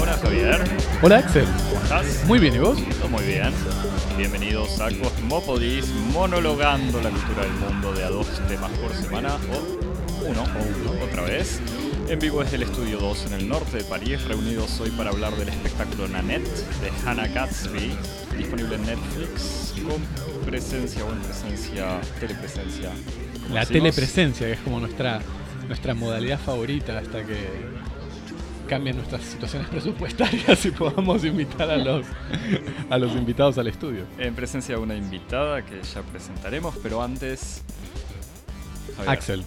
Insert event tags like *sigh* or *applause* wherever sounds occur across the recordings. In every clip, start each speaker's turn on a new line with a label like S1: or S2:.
S1: Hola Javier,
S2: Hola Axel,
S1: ¿cómo estás?
S2: muy bien, ¿y vos?
S1: Todo muy bien. Bienvenidos a Cosmopodis, monologando la cultura del mundo de a dos temas por semana, o uno, o uno, otra vez. En vivo desde el Estudio 2 en el norte de París, reunidos hoy para hablar del espectáculo Nanette de Hannah Gatsby, disponible en Netflix, con presencia o en presencia, telepresencia.
S2: La
S1: decimos.
S2: telepresencia, que es como nuestra, nuestra modalidad favorita hasta que cambien nuestras situaciones presupuestarias y podamos invitar a los, a los invitados al estudio.
S1: En presencia de una invitada que ya presentaremos, pero antes. Javier,
S2: Axel,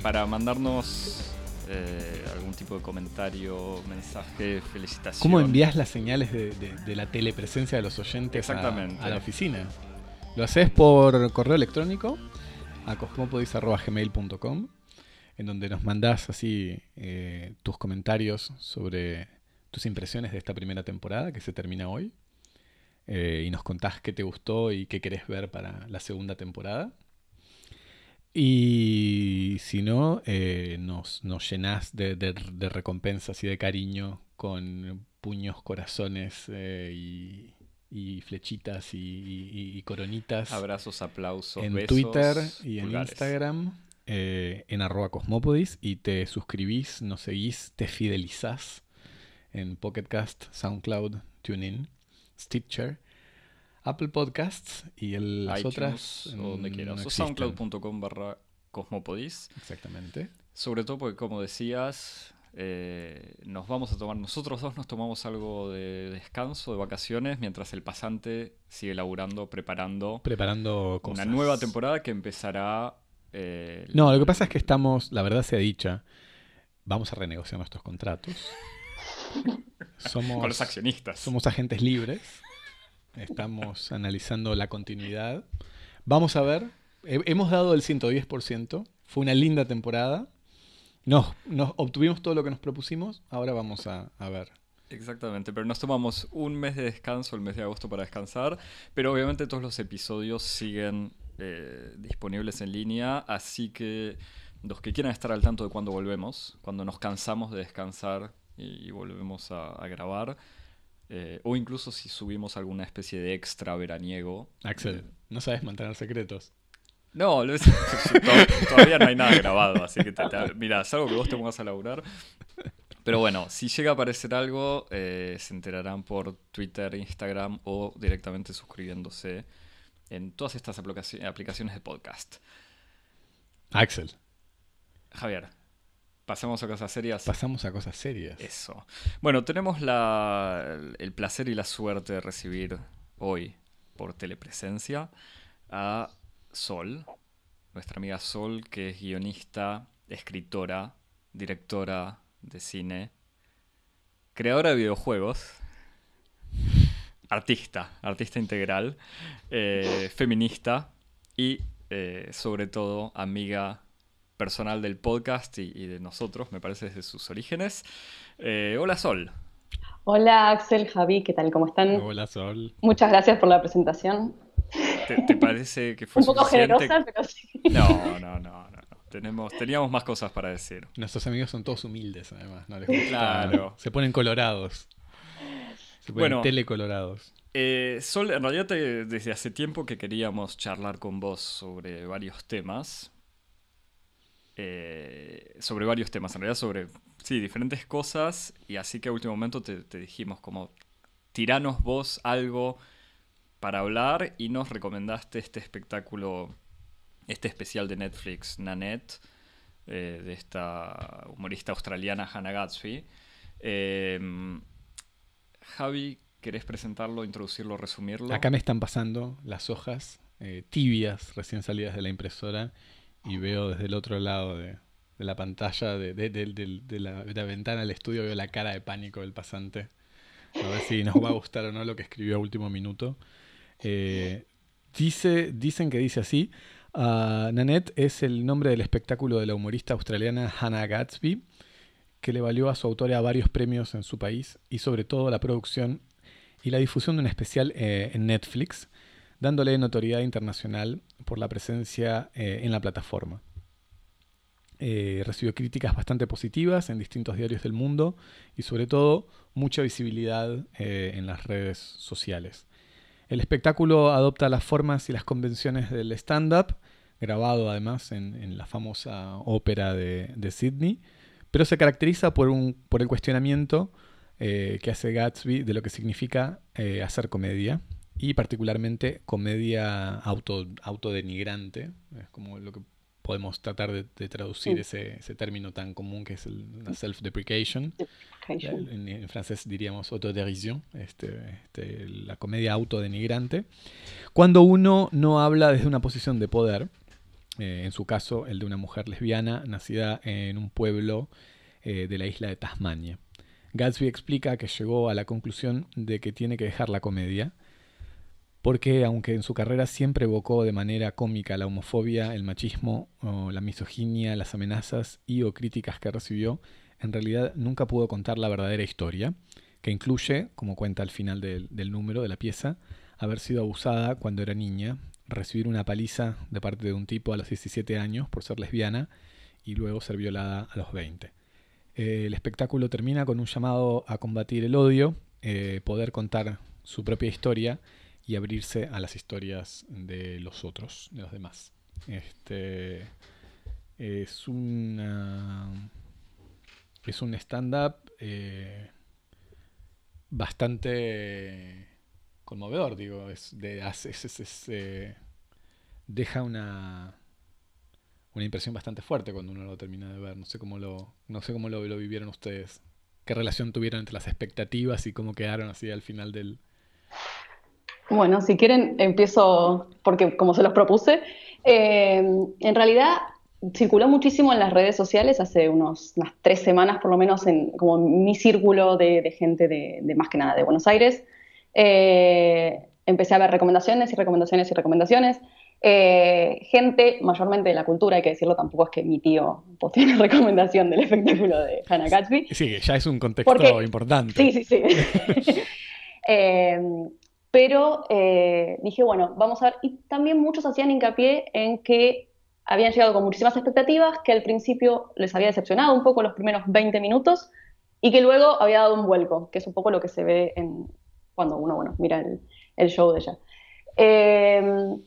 S1: Para mandarnos eh, algún tipo de comentario, mensaje, felicitación.
S2: ¿cómo envías las señales de, de- de la telepresencia de los oyentes. A, la oficina? Lo haces por correo electrónico a cosmopodis.gmail.com en donde nos mandás así eh, tus comentarios sobre tus impresiones de esta primera temporada que se termina hoy eh, y nos contás qué te gustó y qué querés ver para la segunda temporada. Y si no, eh, nos, nos llenás de, de- de recompensas y de cariño con puños, corazones eh, y, y flechitas y, y- y coronitas
S1: Abrazos, aplausos,
S2: en
S1: besos,
S2: Twitter y en. Instagram, eh, en arroba cosmopodis, y te suscribís, nos seguís, te fidelizás en Pocketcast, SoundCloud, TuneIn, Stitcher, Apple Podcasts y el- las
S1: iTunes,
S2: otras.
S1: o donde
S2: mm,
S1: quieras.
S2: no
S1: o soundcloud.com barra cosmopodis.
S2: Exactamente.
S1: Sobre todo porque, como decías, eh, nos vamos a tomar, nosotros dos nos tomamos algo de descanso, de vacaciones, mientras el pasante sigue laburando, preparando
S2: Preparando
S1: una
S2: cosas.
S1: nueva temporada que empezará. eh,
S2: No, lo que pasa es que estamos, la verdad sea dicha, vamos a renegociar nuestros contratos. *laughs* Somos,
S1: con los accionistas.
S2: Somos agentes libres. Estamos *laughs* analizando la continuidad. Vamos a ver. He- hemos dado el 110%. Fue una linda temporada. Nos, nos obtuvimos todo lo que nos propusimos. Ahora vamos a, ver.
S1: Exactamente, pero nos tomamos un mes de descanso, el mes de agosto para descansar, pero obviamente todos los episodios siguen eh, disponibles en línea, así que los que quieran estar al tanto de cuando volvemos, cuando nos cansamos de descansar y, volvemos a grabar, eh, o incluso si subimos alguna especie de extra veraniego.
S2: Axel,
S1: eh,
S2: no sabes mantener secretos.
S1: no, lo- *laughs* todavía no hay nada grabado, así que te, te- mira, salvo que vos te pongas a laburar. Pero bueno, si llega a aparecer algo, eh, se enterarán por Twitter, Instagram o directamente suscribiéndose en todas estas aplicaci- aplicaciones de podcast.
S2: Axel,
S1: Javier, pasemos a cosas serias.
S2: pasamos a cosas serias.
S1: Eso. Bueno, tenemos la- el placer y la suerte de recibir hoy por telepresencia a Sol, nuestra amiga Sol, que es guionista, escritora, directora de cine, creadora de videojuegos, artista, artista integral, eh, feminista y eh, sobre todo amiga personal del podcast y, y de nosotros, me parece desde sus orígenes. Eh, hola Sol.
S3: Hola Axel, Javi, ¿qué tal? ¿Cómo están?
S2: Hola, Sol.
S3: Muchas gracias por la presentación.
S1: ¿Te, te parece *laughs* que fue
S3: Un poco
S1: suficiente?
S3: generosa, pero sí.
S1: No, no, no, no. Tenemos, teníamos más cosas para decir.
S2: Nuestros amigos son todos humildes, además. No les gusta-
S1: Claro.
S2: Se ponen colorados. Se ponen
S1: Bueno.
S2: telecolorados.
S1: Eh, Sol, en realidad te- desde hace tiempo que queríamos charlar con vos sobre varios temas. Eh, sobre varios temas, en realidad sobre, sí, diferentes cosas. Y así que a último momento te, dijimos como, tiranos vos algo para hablar y nos recomendaste este espectáculo, este especial de Netflix, Nanette, eh, de esta humorista australiana Hannah Gatsby. Eh, Javi, ¿querés presentarlo, introducirlo, resumirlo?
S2: Acá me están pasando las hojas eh, tibias recién salidas de la impresora y veo desde el otro lado de, de la pantalla, de, de- de- la, la ventana del estudio, veo la cara de pánico del pasante. A ver si nos va a gustar o no lo que escribió a último minuto. Eh, dice, dicen que dice así. ah, Nanette es el nombre del espectáculo de la humorista australiana Hannah Gatsby, que le valió a su autora varios premios en su país y sobre todo la producción y la difusión de un especial eh, en Netflix dándole notoriedad internacional por la presencia eh, en la plataforma. Eh, recibió críticas bastante positivas en distintos diarios del mundo y sobre todo mucha visibilidad eh, en las redes sociales. El espectáculo adopta las formas y las convenciones del stand-up, grabado además en, la famosa ópera de, Sydney, pero se caracteriza por, un, por el cuestionamiento que hace Gatsby de lo que significa hacer comedia y particularmente comedia auto, autodenigrante, es como lo que podemos tratar de, traducir ese, término tan común que es la self-deprecation. En, francés diríamos autoderision, este, este, la comedia autodenigrante. Cuando uno no habla desde una posición de poder, eh, en su caso el de una mujer lesbiana nacida en un pueblo eh, de la isla de Tasmania. Gatsby explica que llegó a la conclusión de que tiene que dejar la comedia porque aunque en su carrera siempre evocó de manera cómica la homofobia, el machismo, la misoginia, las amenazas y o críticas que recibió, en realidad nunca pudo contar la verdadera historia, que incluye, como cuenta al final del, número de la pieza, haber sido abusada cuando era niña, recibir una paliza de parte de un tipo a los 17 años por ser lesbiana y luego ser violada a los 20. el espectáculo termina con un llamado a combatir el odio, eh, poder contar su propia historia y abrirse a las historias de los otros, de los demás. Este es es un stand-up eh, bastante conmovedor, digo, es de eh, deja una una impresión bastante fuerte cuando uno lo termina de ver. No sé cómo lo no sé cómo lo vivieron ustedes. ¿Qué relación tuvieron entre las expectativas y cómo quedaron así al final del,
S3: bueno, si quieren, empiezo porque como se los propuse. Eh, en realidad circuló muchísimo en las redes sociales hace unos, unas tres semanas, por lo menos, en como mi círculo de, gente de, más que nada de Buenos Aires. Eh, empecé a ver recomendaciones y recomendaciones y recomendaciones. Eh, gente, mayormente de la cultura, hay que decirlo, tampoco es que mi tío una *laughs* recomendación del espectáculo de Hannah Gatsby.
S2: Sí, ya es un contexto importante.
S3: Sí, sí, sí. *laughs* *laughs* Pero eh, dije, bueno, vamos a ver. Y también muchos hacían hincapié en que habían llegado con muchísimas expectativas, que al principio les había decepcionado un poco los primeros 20 minutos y que luego había dado un vuelco, que es un poco lo que se ve en, cuando uno bueno, mira el, show de ella. Em,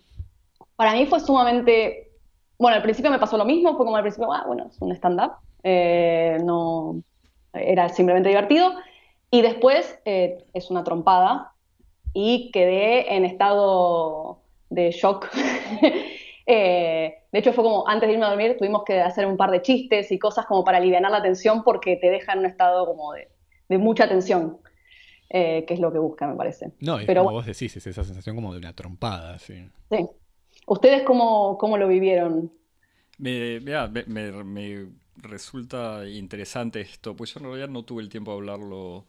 S3: para mí fue sumamente. Bueno, al principio me pasó lo mismo, fue como al principio, ah, bueno, es un stand-up, eh, no, era simplemente divertido. Y después eh, es una trompada, y quedé en estado de shock. *laughs* Eh, de hecho, fue como antes de irme a dormir, tuvimos que hacer un par de chistes y cosas como para aliviar la tensión porque te deja en un estado como de, mucha tensión, eh, que es lo que busca, me parece.
S2: No, es Pero, como vos decís, es esa sensación como de una trompada, sí.
S3: Sí. ¿Ustedes cómo, cómo lo vivieron?
S1: Me, me, me, resulta interesante esto, pues yo en realidad no tuve el tiempo de hablarlo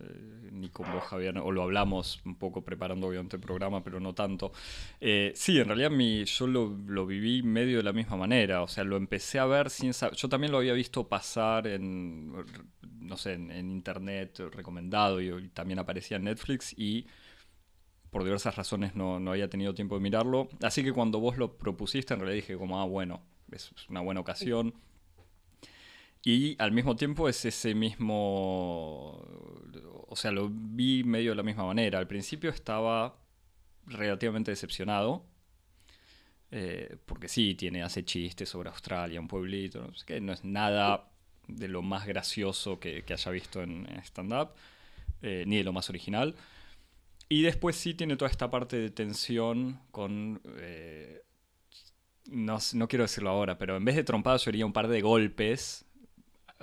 S1: eh, ni con vos, Javier, o lo hablamos un poco preparando obviamente el programa, pero no tanto. Eh, sí, en realidad mi, yo lo, viví medio de la misma manera, o sea, lo empecé a ver sin saber, yo también lo había visto pasar en, no sé, en, internet recomendado y, también aparecía en Netflix y por diversas razones no, no había tenido tiempo de mirarlo, así que cuando vos lo propusiste en realidad dije como, ah, bueno, es una buena ocasión. Y al mismo tiempo es ese mismo o sea, lo vi medio de la misma manera. Al principio estaba relativamente decepcionado. Eh, porque sí, tiene, hace chistes sobre Australia, un pueblito, no, sé qué, no es nada de lo más gracioso que, haya visto en, stand-up, eh, ni de lo más original. Y después sí tiene toda esta parte de tensión con... Eh, no, no, quiero decirlo ahora, pero en vez de trompadas yo haría un par de golpes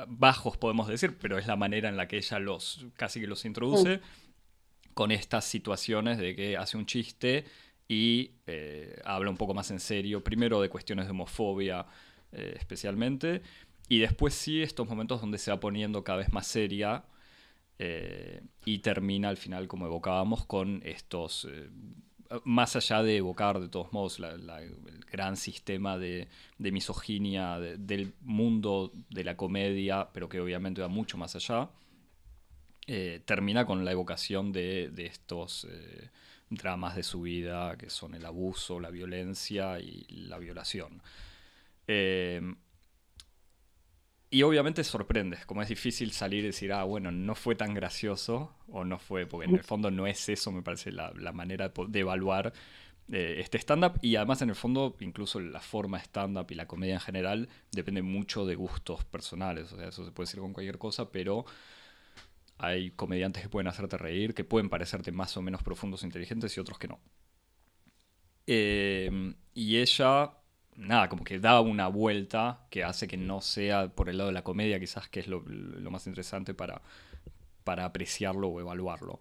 S1: bajos, podemos decir, pero es la manera en la que ella los casi que los introduce con estas situaciones de que hace un chiste y eh, habla un poco más en serio, primero de cuestiones de homofobia eh, especialmente, y después sí estos momentos donde se va poniendo cada vez más seria eh, y termina al final, como evocábamos, con estos más allá de evocar de todos modos el gran sistema de, misoginia del mundo de la comedia, pero que obviamente va mucho más allá, eh, termina con la evocación de, estos, eh, dramas de su vida, que son el abuso, la violencia y la violación. Eh, y obviamente sorprendes, como es difícil salir y decir, ah, bueno, no fue tan gracioso, o no fue, porque en el fondo no es eso, me parece, la, manera de, evaluar eh, este stand-up. Y además, en el fondo, incluso la forma stand-up y la comedia en general depende mucho de gustos personales. O sea, eso se puede decir con cualquier cosa, pero hay comediantes que pueden hacerte reír, que pueden parecerte más o menos profundos e inteligentes y otros que no. Eh, y ella nada, como que da una vuelta que hace que no sea por el lado de la comedia, quizás que es lo, más interesante para, para apreciarlo o evaluarlo.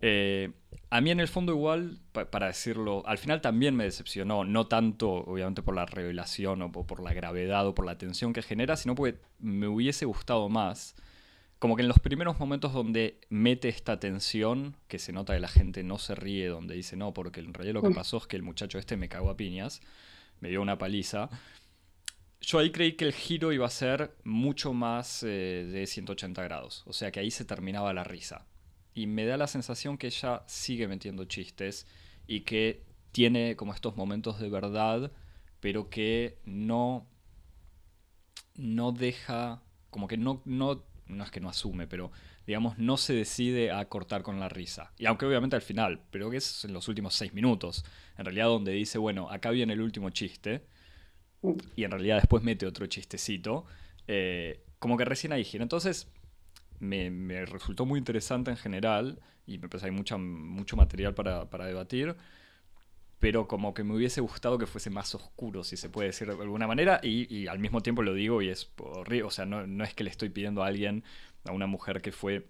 S1: Eh, a mí en el fondo igual, para decirlo, al final también me decepcionó, no tanto obviamente por la revelación o por la gravedad o por la tensión que genera, sino porque me hubiese gustado más, como que en los primeros momentos donde mete esta tensión, que se nota que la gente no se ríe, donde dice no, porque en realidad lo que mm. pasó es que el muchacho este me cagó a piñas, me dio una paliza. Yo ahí creí que el giro iba a ser mucho más eh, de 180 grados, o sea que ahí se terminaba la risa. Y me da la sensación que ella sigue metiendo chistes y que tiene como estos momentos de verdad, pero que no, no deja, como que no, no, no es que no asume, pero digamos, no se decide a cortar con la risa. Y aunque obviamente al final, pero que es en los últimos seis minutos, en realidad donde dice, bueno, acá viene el último chiste, y en realidad después mete otro chistecito, eh, como que recién ahí. Entonces, me, resultó muy interesante en general, y me parece que hay mucha, mucho material para, debatir, pero como que me hubiese gustado que fuese más oscuro, si se puede decir de alguna manera, y, al mismo tiempo lo digo y es horrible, o sea, no, no es que le estoy pidiendo a alguien a una mujer que fue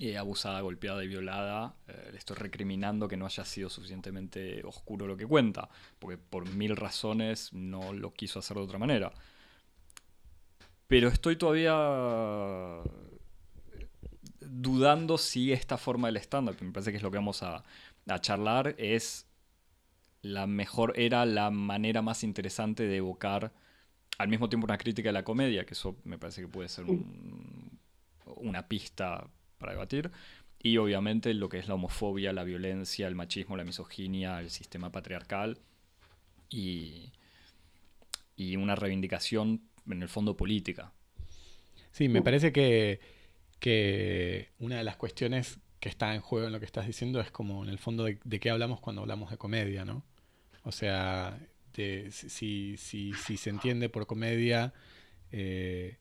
S1: eh, abusada, golpeada y violada, eh, le estoy recriminando que no haya sido suficientemente oscuro lo que cuenta, porque por mil razones no lo quiso hacer de otra manera. Pero estoy todavía dudando si esta forma del estándar, que me parece que es lo que vamos a, a charlar, es la mejor, era la manera más interesante de evocar al mismo tiempo una crítica de la comedia, que eso me parece que puede ser un, una pista para debatir. Y obviamente lo que es la homofobia, la violencia, el machismo, la misoginia, el sistema patriarcal y, y una reivindicación en el fondo política.
S2: Sí, me parece que, que una de las cuestiones que está en juego en lo que estás diciendo es como en el fondo de, qué hablamos cuando hablamos de comedia, ¿no? O sea, si, si, si, se entiende por comedia eh,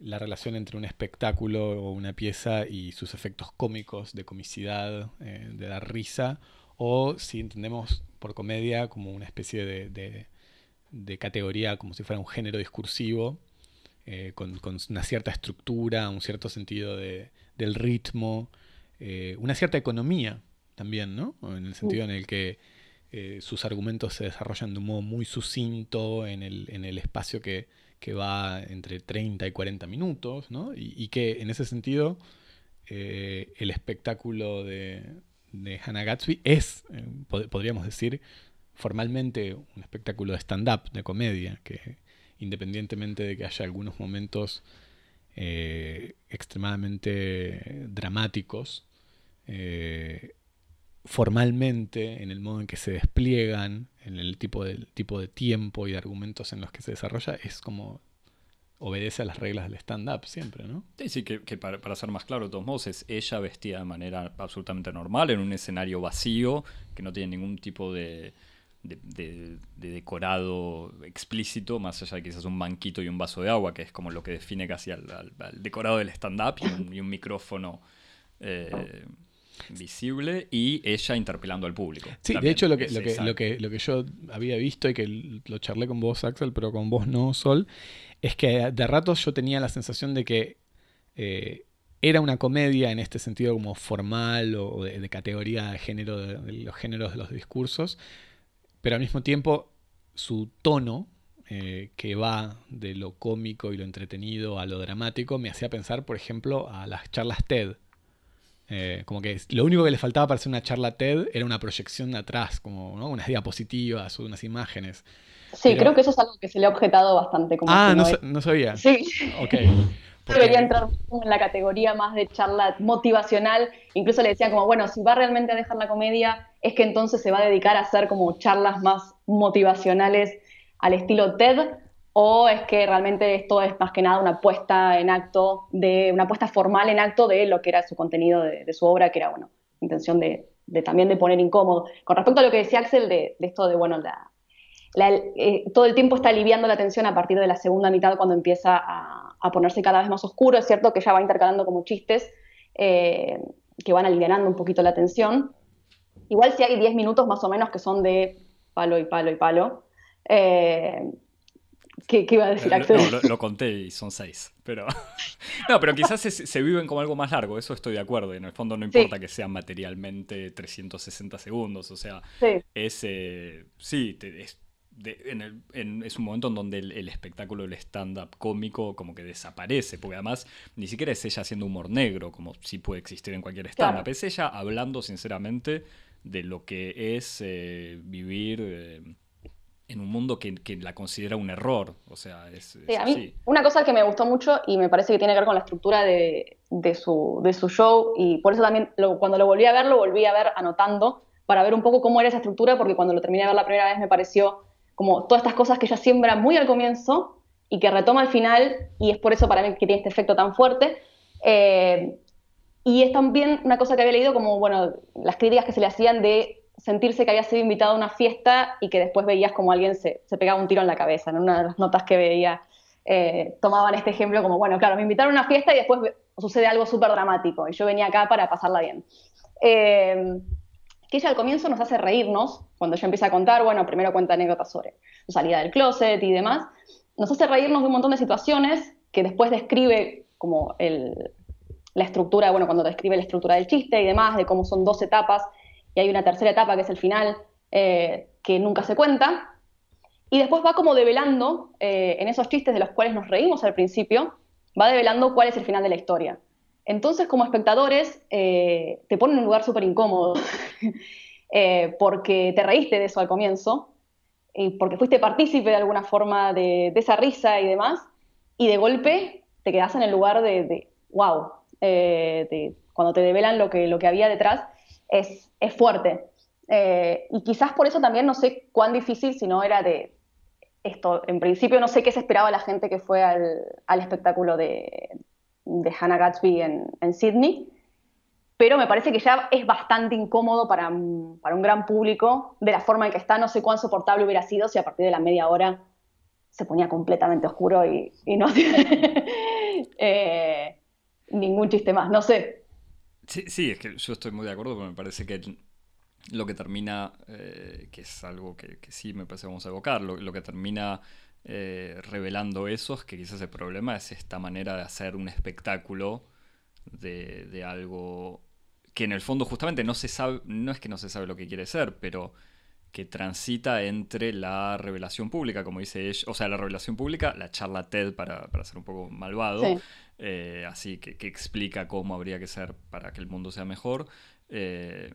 S2: la relación entre un espectáculo o una pieza y sus efectos cómicos de comicidad, eh, de dar risa, o si entendemos por comedia como una especie de, de, categoría, como si fuera un género discursivo, eh, con, una cierta estructura, un cierto sentido del ritmo, eh, una cierta economía también, ¿no? En el sentido en el que sus argumentos se desarrollan de un modo muy sucinto en el, en el espacio que, que va entre 30 y 40 minutos, ¿no? y, que en ese sentido eh, el espectáculo de, Hannah Gatsby es, eh, podríamos decir, formalmente un espectáculo de stand-up, de comedia, que independientemente de que haya algunos momentos eh, extremadamente dramáticos, formalmente, en el modo en que se despliegan, en el tipo de, tipo de tiempo y de argumentos en los que se desarrolla, es como obedece a las reglas del stand-up siempre, ¿no?
S1: Sí, sí, que, para, ser más claro, de todos modos, es ella vestida de manera absolutamente normal, en un escenario vacío, que no tiene ningún tipo de, de, decorado explícito, más allá de quizás un banquito y un vaso de agua, que es como lo que define casi al, decorado del stand-up, y, un micrófono. Eh, visible y ella interpelando al público.
S2: Sí, de hecho lo que, lo, que, lo, que, lo que yo había visto y que lo charlé con vos, Axel, pero con vos no, Sol, es que de ratos yo tenía la sensación de que eh, era una comedia en este sentido como formal o de, categoría de género, de, los géneros de los discursos, pero al mismo tiempo su tono, eh, que va de lo cómico y lo entretenido a lo dramático, me hacía pensar, por ejemplo, a las charlas TED eh, como que lo único que le faltaba para hacer una charla TED era una proyección de atrás, como unas diapositivas o unas
S3: imágenes. Sí, creo que eso es algo que se le ha objetado bastante.
S2: Como ah, no, sabía.
S3: Sí.
S2: Ok. *laughs*
S3: debería entrar en la categoría más de charla motivacional. Incluso le decían como, bueno, si va realmente a dejar la comedia, es que entonces se va a dedicar a hacer como charlas más motivacionales al estilo TED, o es que realmente esto es más que nada una puesta en acto, de una puesta formal en acto de lo que era su contenido de, su obra, que era, bueno, intención de, también de poner incómodo. Con respecto a lo que decía Axel de, esto de, bueno, eh, todo el tiempo está aliviando la tensión a partir de la segunda mitad cuando empieza a, ponerse cada vez más oscuro, es cierto que ya va intercalando como chistes eh, que van aliviando un poquito la tensión. Igual si hay 10 minutos más o menos que son de palo y palo y palo. Eh, ¿Qué, iba a decir Axel?
S1: No, lo, conté y son seis. Pero... *laughs* no, pero quizás se, viven como algo más largo, eso estoy de acuerdo. Y en el fondo no importa que sean materialmente 360 segundos. O sea, es. Eh, sí, es, es un momento en donde el, espectáculo del stand-up cómico como que desaparece, porque además ni siquiera es ella haciendo humor negro, como sí puede existir en cualquier stand-up. Es ella hablando sinceramente de lo que es eh, vivir. Eh, en un mundo que, la considera un error. O sea, es,
S3: a mí, Una cosa que me gustó mucho y me parece que tiene que ver con la estructura de, su, de su, show, y por eso también cuando lo volví a ver, lo volví a ver anotando para ver un poco cómo era esa estructura, porque cuando lo terminé de ver la primera vez me pareció como todas estas cosas que ella siembra muy al comienzo y que retoma al final, y es por eso para mí que tiene este efecto tan fuerte. Eh, y es también una cosa que había leído como, bueno, las críticas que se le hacían de sentirse que había sido invitado a una fiesta y que después veías como alguien se, pegaba un tiro en la cabeza. En una de las notas que veía eh, tomaban este ejemplo como, bueno, claro, me invitaron a una fiesta y después sucede algo súper dramático y yo venía acá para pasarla bien. Eh, que ella al comienzo nos hace reírnos, cuando ella empieza a contar, bueno, primero cuenta anécdotas sobre su salida del closet y demás, nos hace reírnos de un montón de situaciones que después describe como la estructura, bueno, cuando describe la estructura del chiste y demás, de cómo son dos etapas y hay una tercera etapa que es el final, eh, que nunca se cuenta. Y después va como develando, eh, en esos chistes de los cuales nos reímos al principio, va develando cuál es el final de la historia. Entonces, como espectadores, eh, te ponen en un lugar súper incómodo, *laughs* porque te reíste de eso al comienzo, y porque fuiste partícipe de alguna forma de, esa risa y demás, y de golpe te quedas en el lugar de, wow, cuando te develan lo que, lo que había detrás es, fuerte. Eh, y quizás por eso también no sé cuán difícil, si no era de esto. En principio no sé qué se esperaba la gente que fue al, espectáculo de, Hannah Gatsby en, Sydney, pero me parece que ya es bastante incómodo para, un gran público de la forma en que está. No sé cuán soportable hubiera sido si a partir de la media hora se ponía completamente oscuro y, no hacía *laughs* eh, ningún chiste más. No sé,
S1: Sí, es que yo estoy muy de acuerdo, pero me parece que lo que termina, eh, que es algo que, sí me parece que vamos a evocar, lo, que termina eh, revelando eso es que quizás el problema es esta manera de hacer un espectáculo de, algo que en el fondo justamente no se sabe, no es que no se sabe lo que quiere ser, pero que transita entre la revelación pública, como dice ella, o sea, la revelación pública, la charla TED para, para ser un poco malvado, eh, así que, explica cómo habría que ser para que el mundo sea mejor. Eh,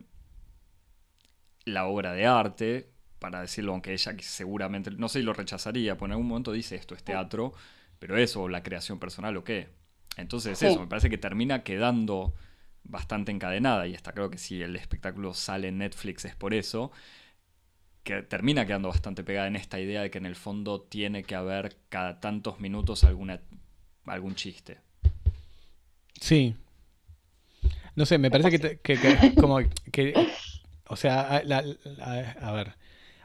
S1: la obra de arte, para decirlo, aunque ella seguramente, no sé si lo rechazaría, pues en algún momento dice esto es teatro, pero eso, la creación personal o qué. Entonces eso, me parece que termina quedando bastante encadenada y está claro que si el espectáculo sale en Netflix es por eso, que termina quedando bastante pegada en esta idea de que en el fondo tiene que haber cada tantos minutos alguna, algún chiste.
S2: Sí. No sé, me parece que, *laughs* como que, o sea, a, ver,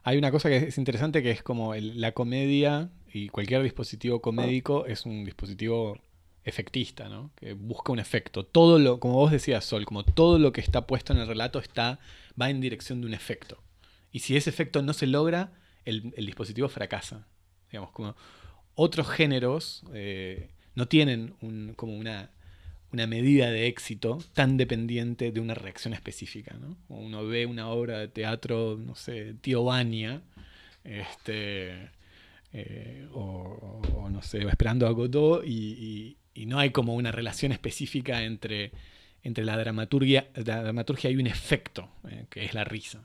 S2: hay una cosa que es interesante que es como la comedia y cualquier dispositivo comédico es un dispositivo efectista, ¿no? Que busca un efecto. Todo lo, como vos decías, Sol, como todo lo que está puesto en el relato está, va en dirección de un efecto. Y si ese efecto no se logra, el, dispositivo fracasa. Digamos, como otros géneros eh, no tienen un, como una una medida de éxito tan dependiente de una reacción específica. ¿no? Uno ve una obra de teatro, no sé, Tío Bania, este, eh, o, no sé, esperando a Godot, y, no hay como una relación específica entre, entre la, dramaturgia, la dramaturgia y un efecto, eh, que es la risa.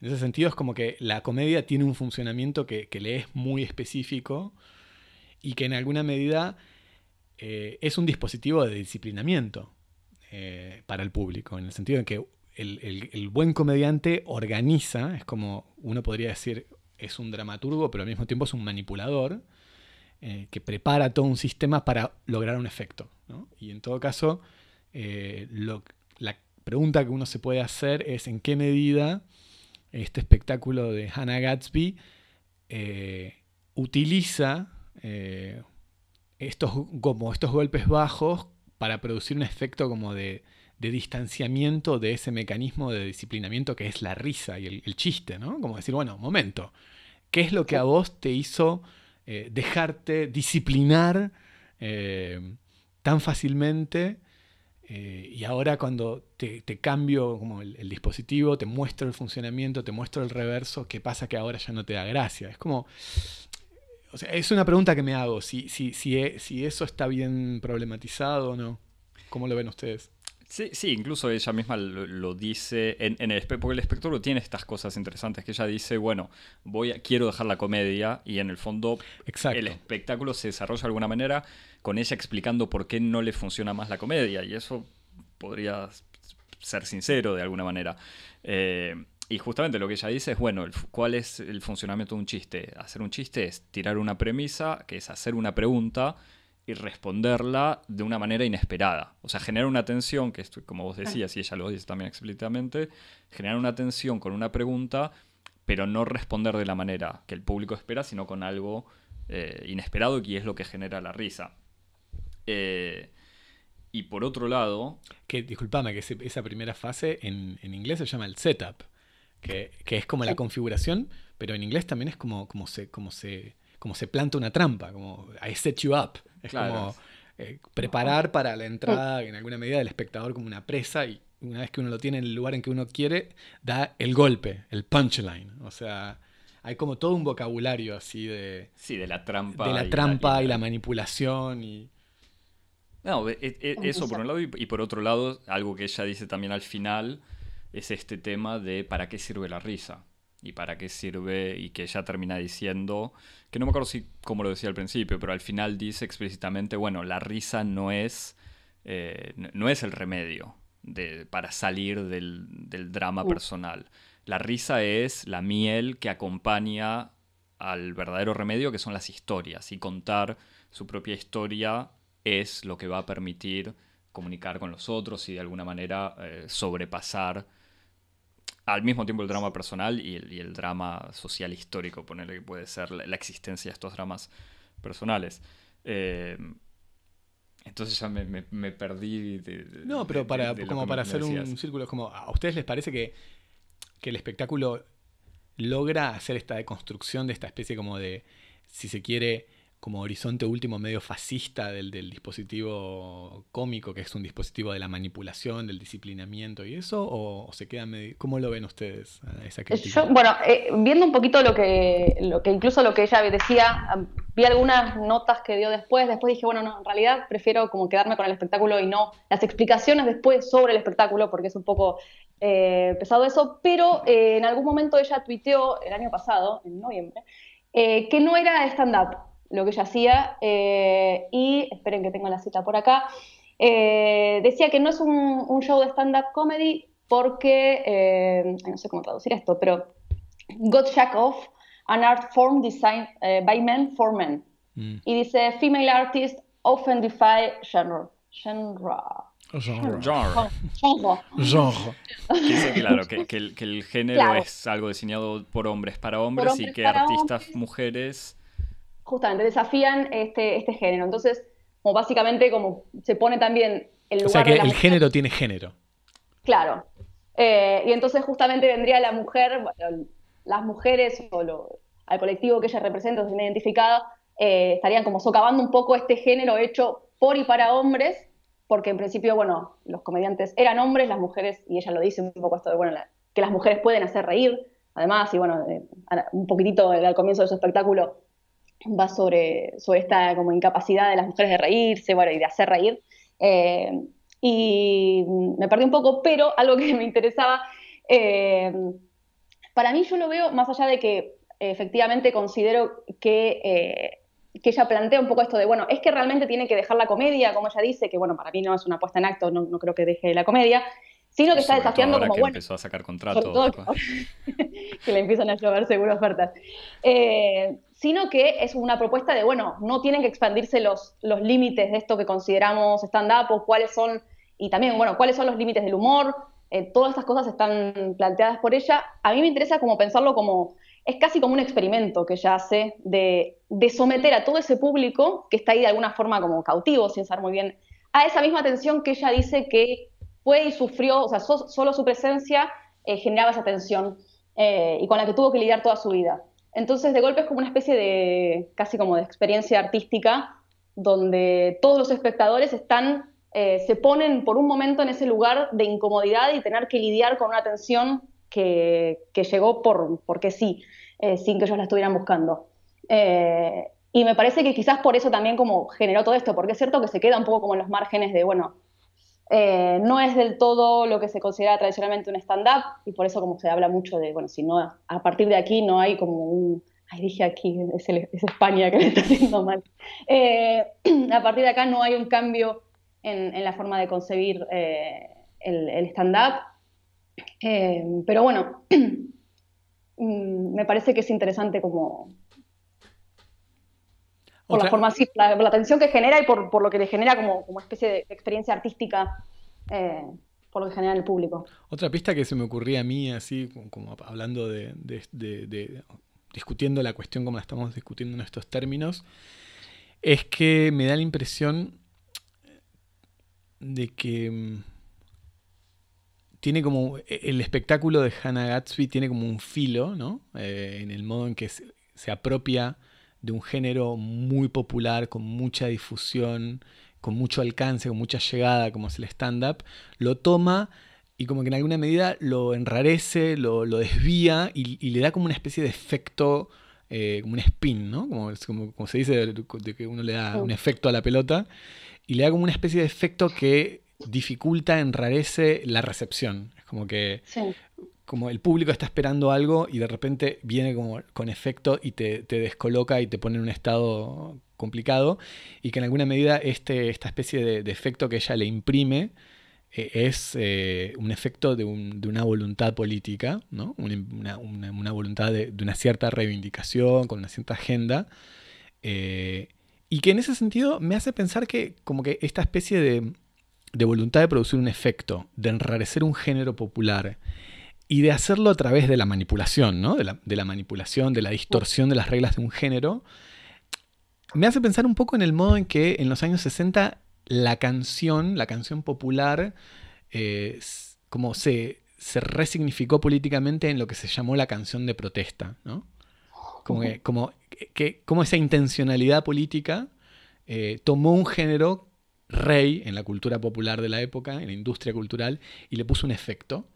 S2: En ese sentido es como que la comedia tiene un funcionamiento que, que le es muy específico y que en alguna medida eh, es un dispositivo de disciplinamiento eh, para el público, en el sentido de que el, buen comediante organiza, es como uno podría decir, es un dramaturgo, pero al mismo tiempo es un manipulador, eh, que prepara todo un sistema para lograr un efecto. Y en todo caso, la pregunta que uno se puede hacer es en qué medida este espectáculo de Hannah Gatsby utiliza estos, como estos golpes bajos para producir un efecto como de, distanciamiento de ese mecanismo de disciplinamiento que es la risa y el, chiste, ¿no? Como decir, bueno, momento, ¿qué es lo que a vos te hizo eh, dejarte disciplinar eh, tan fácilmente? Eh, y ahora cuando te, cambio como el, dispositivo, te muestro el funcionamiento, te muestro el reverso, ¿qué pasa que ahora ya no te da gracia? Es como, o sea, es una pregunta que me hago, si, si, si, e, si eso está bien problematizado o no. ¿Cómo lo ven ustedes?
S1: Sí, sí, incluso ella misma lo, dice en, el porque el espectro tiene estas cosas interesantes que ella dice, bueno, voy a, quiero dejar la comedia y en el fondo el espectáculo se desarrolla de alguna manera con ella explicando por qué no le funciona más la comedia y eso podría ser sincero de alguna manera. Eh, y justamente lo que ella dice es, bueno, ¿cuál es el funcionamiento de un chiste? Hacer un chiste es tirar una premisa, que es hacer una pregunta y responderla de una manera inesperada. O sea, generar una tensión, que es como vos decías, y ella lo dice también explícitamente, generar una tensión con una pregunta, pero no responder de la manera que el público espera, sino con algo eh, inesperado, y es lo que genera la risa. Eh, y por otro lado...
S2: Que, disculpame, que esa primera fase en, en inglés se llama el setup que, es como la configuración, pero en inglés también es como, como, se, como, se, como se planta una trampa, como I set you up. Es como eh, preparar para la entrada en alguna medida del espectador como una presa y una vez que uno lo tiene en el lugar en que uno quiere, da el golpe, el punchline. O sea, hay como todo un vocabulario así de...
S1: Sí, de la trampa.
S2: De la trampa y la, manipulación y...
S1: No, e, e, eso por un lado y, por otro lado, algo que ella dice también al final, es este tema de para qué sirve la risa y para qué sirve y que ella termina diciendo, que no me acuerdo si como lo decía al principio, pero al final dice explícitamente, bueno, la risa no es, eh, no es el remedio de, para salir del, drama personal. La risa es la miel que acompaña al verdadero remedio, que son las historias, y contar su propia historia es lo que va a permitir comunicar con los otros y de alguna manera eh, sobrepasar al mismo tiempo el drama personal y el, drama social histórico, ponerle que puede ser la, existencia de estos dramas personales. Eh, entonces ya me, perdí de,
S2: No, pero para, como para hacer un círculo, como, ¿a ustedes les parece que, que el espectáculo logra hacer esta deconstrucción de esta especie como de, si se quiere, como horizonte último medio fascista del, dispositivo cómico, que es un dispositivo de la manipulación, del disciplinamiento y eso, o, se queda medio... ¿Cómo lo ven ustedes esa
S3: crítica? bueno, eh, viendo un poquito lo que, lo que incluso lo que ella decía, vi algunas notas que dio después, después dije, bueno, no, en realidad prefiero como quedarme con el espectáculo y no las explicaciones después sobre el espectáculo, porque es un poco eh, pesado eso, pero eh, en algún momento ella tuiteó el año pasado, en noviembre, que no era stand-up, lo que ella hacía, eh, y esperen que tengo la cita por acá, eh, decía que no es un, show de stand-up comedy porque, eh, no sé cómo traducir esto, pero got shack off, an art form designed by men for men. Mm. Y dice, female artists often defy genre. Genre.
S1: Genre. Genre. Dice, claro, que, el, género es algo diseñado por hombres para hombres, y que artistas mujeres
S3: justamente desafían este, este género. Entonces, como básicamente como se pone también el lugar...
S2: O sea que el género tiene género.
S3: Claro. Eh, y entonces justamente vendría la mujer, las mujeres o lo, al colectivo que ella representa, se identificada, eh, estarían como socavando un poco este género hecho por y para hombres, porque en principio, bueno, los comediantes eran hombres, las mujeres, y ella lo dice un poco esto de, bueno, que las mujeres pueden hacer reír, además, y bueno, eh, un poquitito al comienzo de su espectáculo va sobre, sobre esta como incapacidad de las mujeres de reírse, bueno, y de hacer reír. Eh, y me perdí un poco, pero *laughs* algo que me interesaba, eh, para mí yo lo veo más allá de que efectivamente considero que eh, que ella plantea un poco esto de, bueno, es que realmente tiene que dejar la comedia, como ella dice, que bueno, para mí no es una puesta en acto, no, creo que deje la comedia, sino que está desafiando como,
S1: que
S3: bueno,
S1: empezó a sacar contratos. *laughs*
S3: que le empiezan a llover seguro ofertas. Eh, sino que es una propuesta de, bueno, no tienen que expandirse los, los límites de esto que consideramos stand-up o cuáles son, y también, bueno, cuáles son los límites del humor, eh, todas estas cosas están planteadas por ella. A mí me interesa como pensarlo como es casi como un experimento que ella hace de, someter a todo ese público que está ahí de alguna forma como cautivo, sin saber muy bien, a esa misma tensión que ella dice que fue y sufrió, o sea, solo su presencia eh, generaba esa tensión eh, y con la que tuvo que lidiar toda su vida. Entonces, de golpe es como una especie de, casi como de experiencia artística, donde todos los espectadores están, eh, se ponen por un momento en ese lugar de incomodidad y tener que lidiar con una tensión que, llegó por, porque sí, eh, sin que ellos la estuvieran buscando. Eh, y me parece que quizás por eso también como generó todo esto, porque es cierto que se queda un poco como en los márgenes de, bueno, eh, no es del todo lo que se considera tradicionalmente un stand-up, y por eso como se habla mucho de, bueno, si no, a partir de aquí no hay como un, ay, dije aquí, es, España que me está haciendo mal, *clears throat* a partir de acá no hay un cambio en, la forma de concebir el, el stand-up, eh, pero bueno, *clears throat* mm, me parece que es interesante como... Por la forma la, la, atención que genera y por, lo que le genera como, como especie de experiencia artística, eh, por lo que genera el público.
S2: Otra pista que se me ocurría a mí, así como hablando de, discutiendo la cuestión como la estamos discutiendo en estos términos, es que me da la impresión de que mm, tiene como e, el espectáculo de Hannah Gatsby tiene como un filo, ¿no? Eh, en el modo en que se, apropia de un género muy popular, con mucha difusión, con mucho alcance, con mucha llegada, como es el stand-up, lo toma y como que en alguna medida lo enrarece, lo, desvía y, le da como una especie de efecto, eh, como un spin, ¿no? Como, como, se dice de que uno le da un efecto a la pelota, y le da como una especie de efecto que dificulta, enrarece la recepción. Es como que como el público está esperando algo y de repente viene como con efecto y te, descoloca y te pone en un estado complicado y que en alguna medida este, esta especie de, efecto que ella le imprime eh, es eh, un efecto de, una voluntad política, ¿no? una, voluntad de, una cierta reivindicación, con una cierta agenda. Eh, y que en ese sentido me hace pensar que como que esta especie de, de voluntad de producir un efecto, de enrarecer un género popular y de hacerlo a través de la manipulación, ¿no? de, la, manipulación, de la distorsión de las reglas de un género, me hace pensar un poco en el modo en que en los años 60 la canción, la canción popular, eh, como se, se resignificó políticamente en lo que se llamó la canción de protesta, ¿no? Como, que, como, que, como esa intencionalidad política eh, tomó un género rey en la cultura popular de la época, en la industria cultural, y le puso un efecto.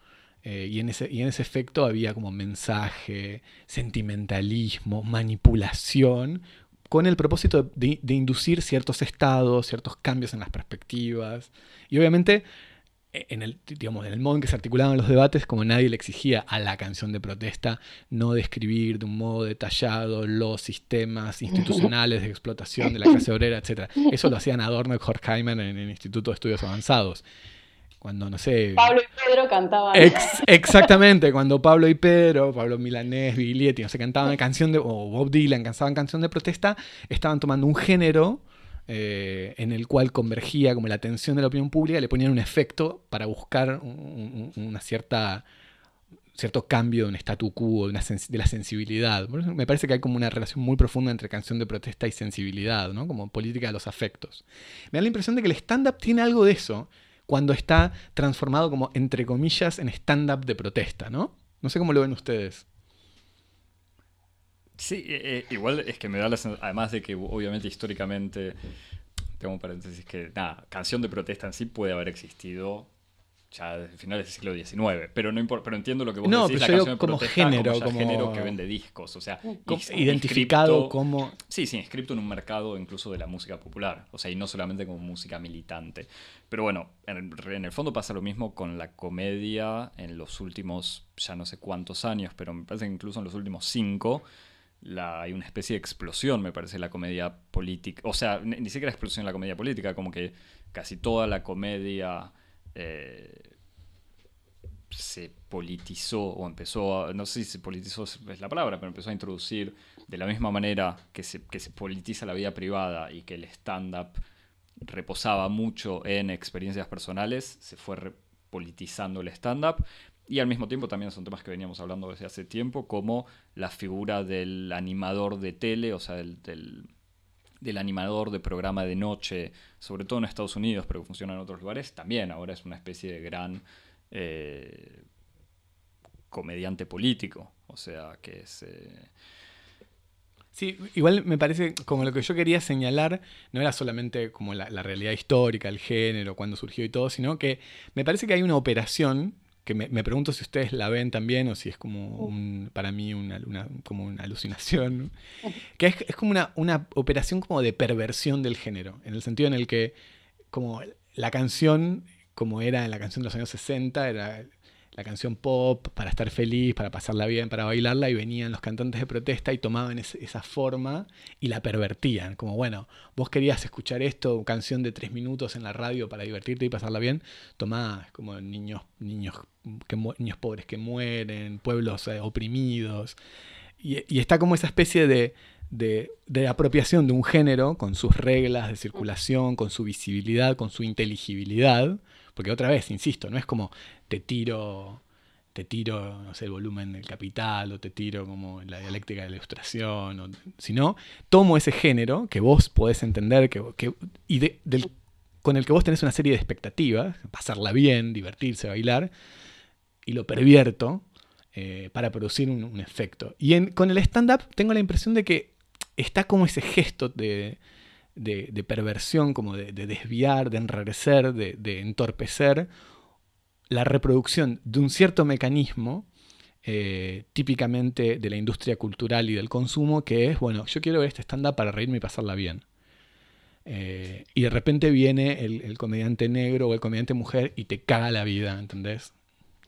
S2: Eh, y, en ese, y en ese efecto había como mensaje, sentimentalismo, manipulación, con el propósito de, inducir ciertos estados, ciertos cambios en las perspectivas. Y obviamente en el, digamos, en el modo en que se articulaban los debates, como nadie le exigía a la canción de protesta no describir de un modo detallado los sistemas institucionales de explotación de la clase obrera, etc. Eso lo hacían Adorno y Horkheimer en el Instituto de Estudios Avanzados. Cuando, no sé...
S3: Pablo y Pedro cantaban.
S2: exactamente, cuando Pablo y Pedro, Pablo Milanés, Biglietti, no sé, cantaban canción de... o Bob Dylan cantaban canción de protesta, estaban tomando un género eh, en el cual convergía como la atención de la opinión pública, le ponían un efecto para buscar una cierta cierto cambio de un statu quo, de, la sensibilidad. me parece que hay como una relación muy profunda entre canción de protesta y sensibilidad, ¿no? como política de los afectos. Me da la impresión de que el stand-up tiene algo de eso cuando está transformado como, entre comillas, en stand-up de protesta, ¿no? No sé cómo lo ven ustedes.
S1: Sí, eh, eh, igual es que me da la sensación, además de que obviamente históricamente, tengo un paréntesis que, nada, canción de protesta en sí puede haber existido ya desde finales del siglo XIX, pero no importa, pero entiendo lo que vos
S2: no,
S1: decís,
S2: la canción de como género, como,
S1: género que vende discos, o sea,
S2: identificado como
S1: Sí, sí, inscrito en un mercado incluso de la música popular, o sea, y no solamente como música militante. Pero bueno, en en el fondo pasa lo mismo con la comedia en los últimos ya no sé cuántos años, pero me parece que incluso en los últimos cinco hay una especie de explosión, me parece, la comedia política. O sea, ni, siquiera explosión en la comedia política, como que casi toda la comedia eh, se politizó o empezó a, no sé si se politizó es la palabra, pero empezó a introducir de la misma manera que se, que se politiza la vida privada y que el stand-up reposaba mucho en experiencias personales, se fue politizando el stand-up. Y al mismo tiempo también son temas que veníamos hablando desde hace tiempo, como la figura del animador de tele, o sea, del, del, animador de programa de noche, sobre todo en Estados Unidos, pero que funciona en otros lugares, también ahora es una especie de gran eh, comediante político, o sea, que es... Eh,
S2: Sí, igual me parece como lo que yo quería señalar no era solamente como la, la, realidad histórica, el género, cuando surgió y todo, sino que me parece que hay una operación que me, pregunto si ustedes la ven también o si es como un, para mí una, como una alucinación, que es, es como una, una, operación como de perversión del género, en el sentido en el que como la canción, como era en la canción de los años 60, era la canción pop para estar feliz, para pasarla bien, para bailarla, y venían los cantantes de protesta y tomaban esa forma y la pervertían. Como, bueno, vos querías escuchar esto, canción de tres minutos en la radio para divertirte y pasarla bien, tomá como niños, niños, que, niños pobres que mueren, pueblos eh, oprimidos. Y, está como esa especie de, de, de, apropiación de un género con sus reglas de circulación, con su visibilidad, con su inteligibilidad. Porque otra vez, insisto, no es como te tiro, te tiro, no sé, el volumen del capital, o te tiro como la dialéctica de la ilustración, sino tomo ese género que vos podés entender que, y con el que vos tenés una serie de expectativas, pasarla bien, divertirse, bailar, y lo pervierto eh, para producir un, efecto. Y con el stand-up tengo la impresión de que está como ese gesto de, de, perversión, como de, desviar, de enrarecer, de, entorpecer la reproducción de un cierto mecanismo eh, típicamente de la industria cultural y del consumo, que es, bueno, yo quiero ver este stand-up para reírme y pasarla bien. Eh, y de repente viene el, comediante negro o el comediante mujer y te caga la vida, ¿entendés?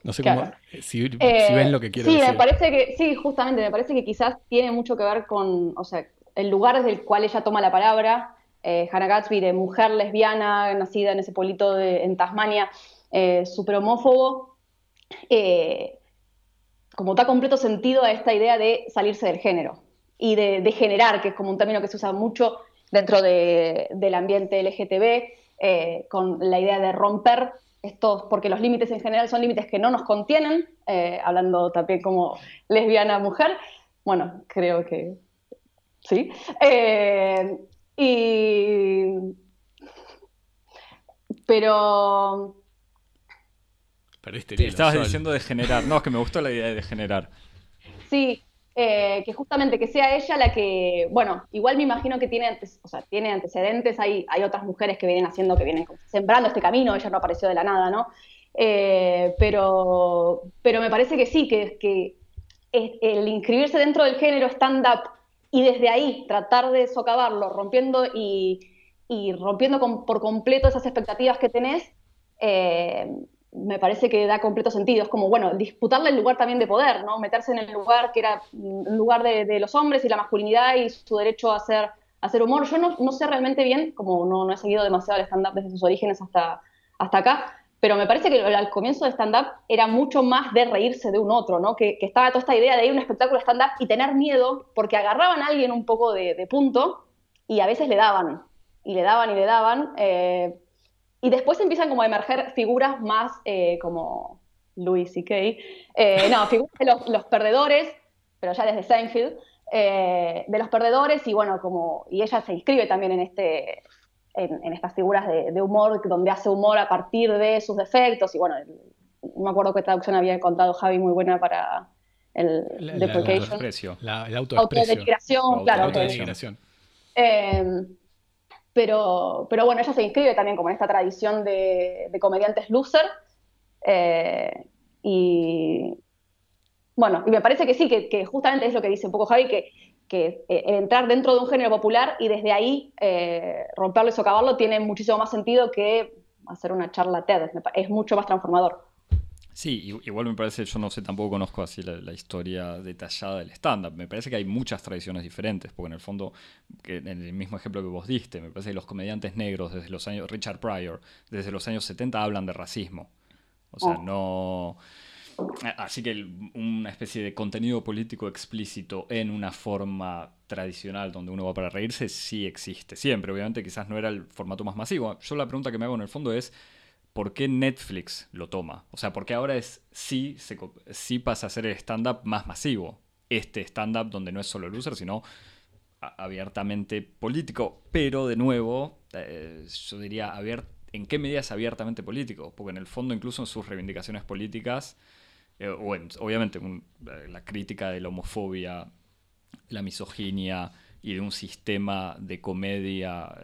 S2: No sé cómo, eh, si, ven lo que quiero decir.
S3: Sí, me parece que, sí, justamente, me parece que quizás tiene mucho que ver con, o sea, el lugar desde el cual ella toma la palabra, eh, Hannah Gatsby, de mujer lesbiana, nacida en ese pueblito en Tasmania, eh, súper homófobo, eh, como da completo sentido a esta idea de salirse del género y de, generar, que es como un término que se usa mucho dentro del ambiente LGTB, con la idea de romper estos, porque los límites en general son límites que no nos contienen, hablando también como lesbiana mujer, bueno, creo que sí. Y... Pero...
S1: Perdiste Estabas diciendo de generar. No, es que me gustó la idea de generar.
S3: Sí, eh, que justamente que sea ella la que, bueno, igual me imagino que tiene, o sea, tiene antecedentes, hay, hay otras mujeres que vienen haciendo, que vienen sembrando este camino, ella no apareció de la nada, ¿no? Eh, pero, pero me parece que sí, que, que el inscribirse dentro del género stand-up y desde ahí tratar de socavarlo, rompiendo y, rompiendo por completo esas expectativas que tenés, eh, me parece que da completo sentido. Es como, bueno, disputarle el lugar también de poder, ¿no? Meterse en el lugar que era lugar de, los hombres y la masculinidad y su derecho a hacer, hacer humor. Yo no, sé realmente bien, como no, no he seguido demasiado el stand-up desde sus orígenes hasta, hasta acá, pero me parece que al comienzo de stand-up era mucho más de reírse de un otro, ¿no? Que, estaba toda esta idea de ir a un espectáculo stand-up y tener miedo porque agarraban a alguien un poco de, punto y a veces le daban, y le daban y le daban. Eh, y después empiezan como a emerger figuras más eh, como Louis C.K. Eh, no, figuras de los, perdedores, pero ya desde Seinfeld, de los perdedores y bueno, como, y ella se inscribe también en este, en, estas figuras de, humor, donde hace humor a partir de sus defectos. Y bueno, no me acuerdo qué traducción había encontrado Javi muy buena para el
S2: la, deprecation. La, el autodesprecio.
S3: claro. Eh, pero, pero bueno, ella se inscribe también como en esta tradición de, comediantes loser. Eh, y bueno, y me parece que sí, que, que, justamente es lo que dice un poco Javi, que que eh, entrar dentro de un género popular y desde ahí eh, romperlo y socavarlo tiene muchísimo más sentido que hacer una charla TED. Es mucho más transformador.
S1: Sí, igual me parece, yo no sé, tampoco conozco así la, historia detallada del stand-up. Me parece que hay muchas tradiciones diferentes, porque en el fondo, que en el mismo ejemplo que vos diste, me parece que los comediantes negros desde los años, Richard Pryor, desde los años 70 hablan de racismo. O sea, oh. no... Así que una especie de contenido político explícito en una forma tradicional donde uno va para reírse sí existe. Siempre, obviamente quizás no era el formato más masivo. Yo la pregunta que me hago en el fondo es, ¿por qué Netflix lo toma? O sea, porque ahora es sí, sí pasa a ser el stand-up más masivo. Este stand-up donde no es solo loser, sino abiertamente político. Pero de nuevo, eh, yo diría, ¿en qué medida es abiertamente político? Porque en el fondo, incluso en sus reivindicaciones políticas, eh, obviamente eh, la crítica de la homofobia, la misoginia y de un sistema de comedia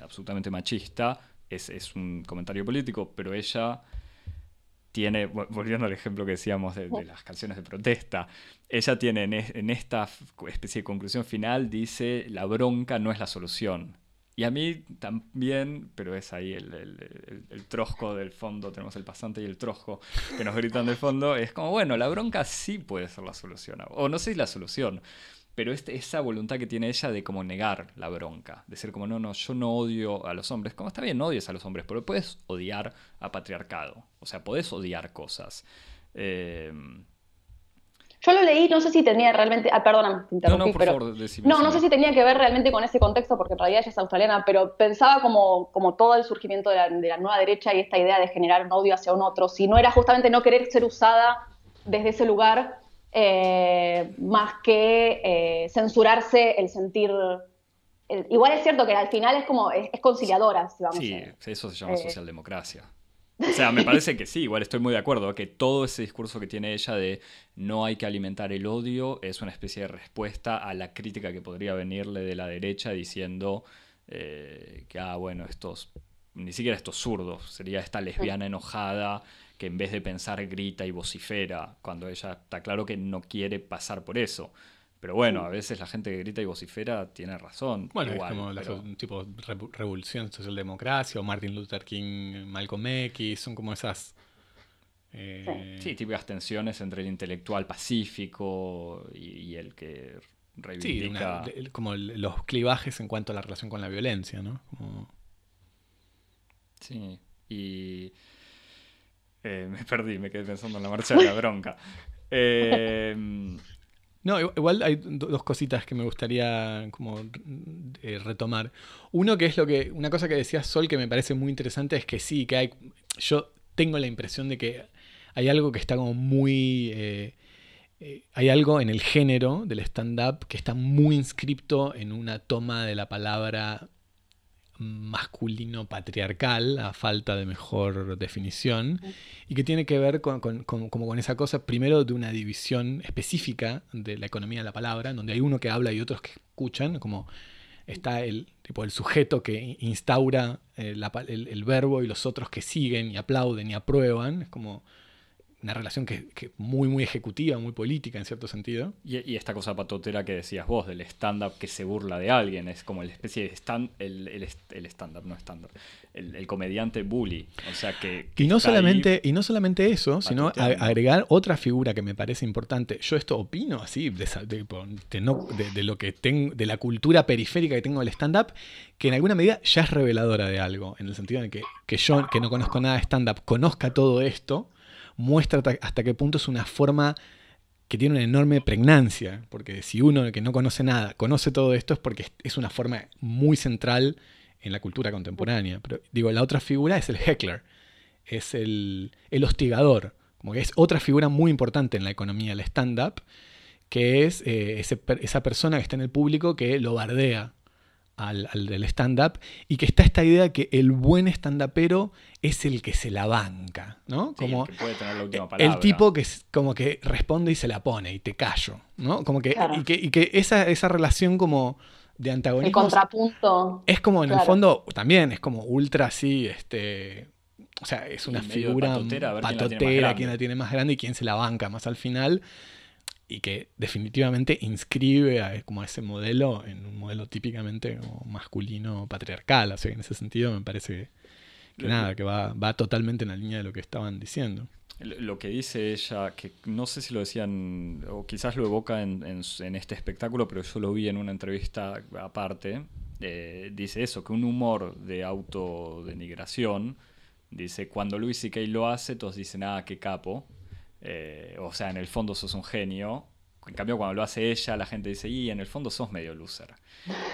S1: absolutamente machista, es, un comentario político, pero ella tiene, volviendo al ejemplo que decíamos de, las canciones de protesta, ella tiene en, esta especie de conclusión final, dice, la bronca no es la solución. Y a mí también, pero es ahí el, el, el, trosco del fondo, tenemos el pasante y el trosco que nos gritan del fondo, es como, bueno, la bronca sí puede ser la solución, o no sé si la solución, pero este, esa voluntad que tiene ella de como negar la bronca, de ser como, no, no, yo no odio a los hombres, como está bien, no odies a los hombres, pero puedes odiar a patriarcado, o sea, puedes odiar cosas. Eh,
S3: yo lo leí, no sé si tenía realmente, ah, perdóname, te interrumpí, no, no, no, no sé si tenía que ver realmente con ese contexto, porque en realidad ella es australiana, pero pensaba como, como todo el surgimiento de la, de la nueva derecha y esta idea de generar un odio hacia un otro, si no era justamente no querer ser usada desde ese lugar eh, más que eh, censurarse el sentir... igual es cierto que al final es como, es, conciliadora, si vamos
S1: Sí, eso se llama eh, socialdemocracia. O sea, me parece que sí, igual estoy muy de acuerdo, que todo ese discurso que tiene ella de no hay que alimentar el odio es una especie de respuesta a la crítica que podría venirle de la derecha diciendo que, ah, bueno, estos, ni siquiera estos zurdos, sería esta lesbiana enojada que en vez de pensar grita y vocifera, cuando ella está claro que no quiere pasar por eso. Pero bueno, a veces la gente que grita y vocifera tiene razón.
S2: Bueno, es como un tipo revolución socialdemocracia o Martin Luther King, Malcolm X, son como esas...
S1: Eh, sí, típicas tensiones entre el intelectual pacífico y, el que reivindica...
S2: Sí, como los clivajes en cuanto a la relación con la violencia, ¿no?
S1: Sí, y eh, *laughs* me perdí, me quedé pensando en la marcha de la bronca. Eh,
S2: no, igual hay dos cositas que me gustaría como eh, retomar. Uno que es lo que, una cosa que decía Sol que me parece muy interesante es que sí, que hay, yo tengo la impresión de que hay algo que está como muy, hay algo en el género del stand-up que está muy inscripto en una toma de la palabra masculino patriarcal, a falta de mejor definición, y que tiene que ver con, como con esa cosa, primero de una división específica de la economía de la palabra, donde hay uno que habla y otros que escuchan, como está el, tipo, el sujeto que instaura eh, el, el, verbo y los otros que siguen y aplauden y aprueban, es como una relación que, que, muy, muy ejecutiva, muy política en cierto sentido.
S1: Y, esta cosa patotera que decías vos, del stand-up que se burla de alguien, es como la especie de stand, el, el, el stand-up, no stand-up, el, comediante bully. O sea que...
S2: y, no solamente, y no solamente eso, sino agregar otra figura que me parece importante. Yo esto opino así, de, de, lo que tengo, de la cultura periférica que tengo del stand-up, que en alguna medida ya es reveladora de algo, en el sentido de que, que yo, que no conozco nada de stand-up, conozca todo esto muestra hasta qué punto es una forma que tiene una enorme pregnancia, porque si uno que no conoce nada conoce todo esto es porque es una forma muy central en la cultura contemporánea. Pero digo, la otra figura es el heckler, es el, hostigador, como que es otra figura muy importante en la economía del stand-up, que es eh, esa persona que está en el público que lo bardea al, del stand-up y que está esta idea que el buen stand-upero es el que se la banca, ¿no?
S1: Como el, que puede tener la última
S2: palabra. el tipo que como que responde y se la pone y te callo, ¿no? Como que, y que, esa, esa relación como de antagonismo.
S3: El contrapunto.
S2: Es como en el fondo, también es como ultra así, este. O sea, es una figura patotera, patotera quién la tiene más grande y quién se la banca más al final y que definitivamente inscribe a, como ese modelo en un modelo típicamente masculino patriarcal. Así que en ese sentido me parece que, nada, que va, va, totalmente en la línea de lo que estaban diciendo.
S1: lo que dice ella, que no sé si lo decían, o quizás lo evoca en, este espectáculo, pero yo lo vi en una entrevista aparte, eh, dice eso, que un humor de autodenigración, dice, cuando Luis C.K. lo hace, todos dicen, ah, qué capo, eh, o sea, en el fondo sos un genio, en cambio, cuando lo hace ella, la gente dice, y en el fondo sos medio loser.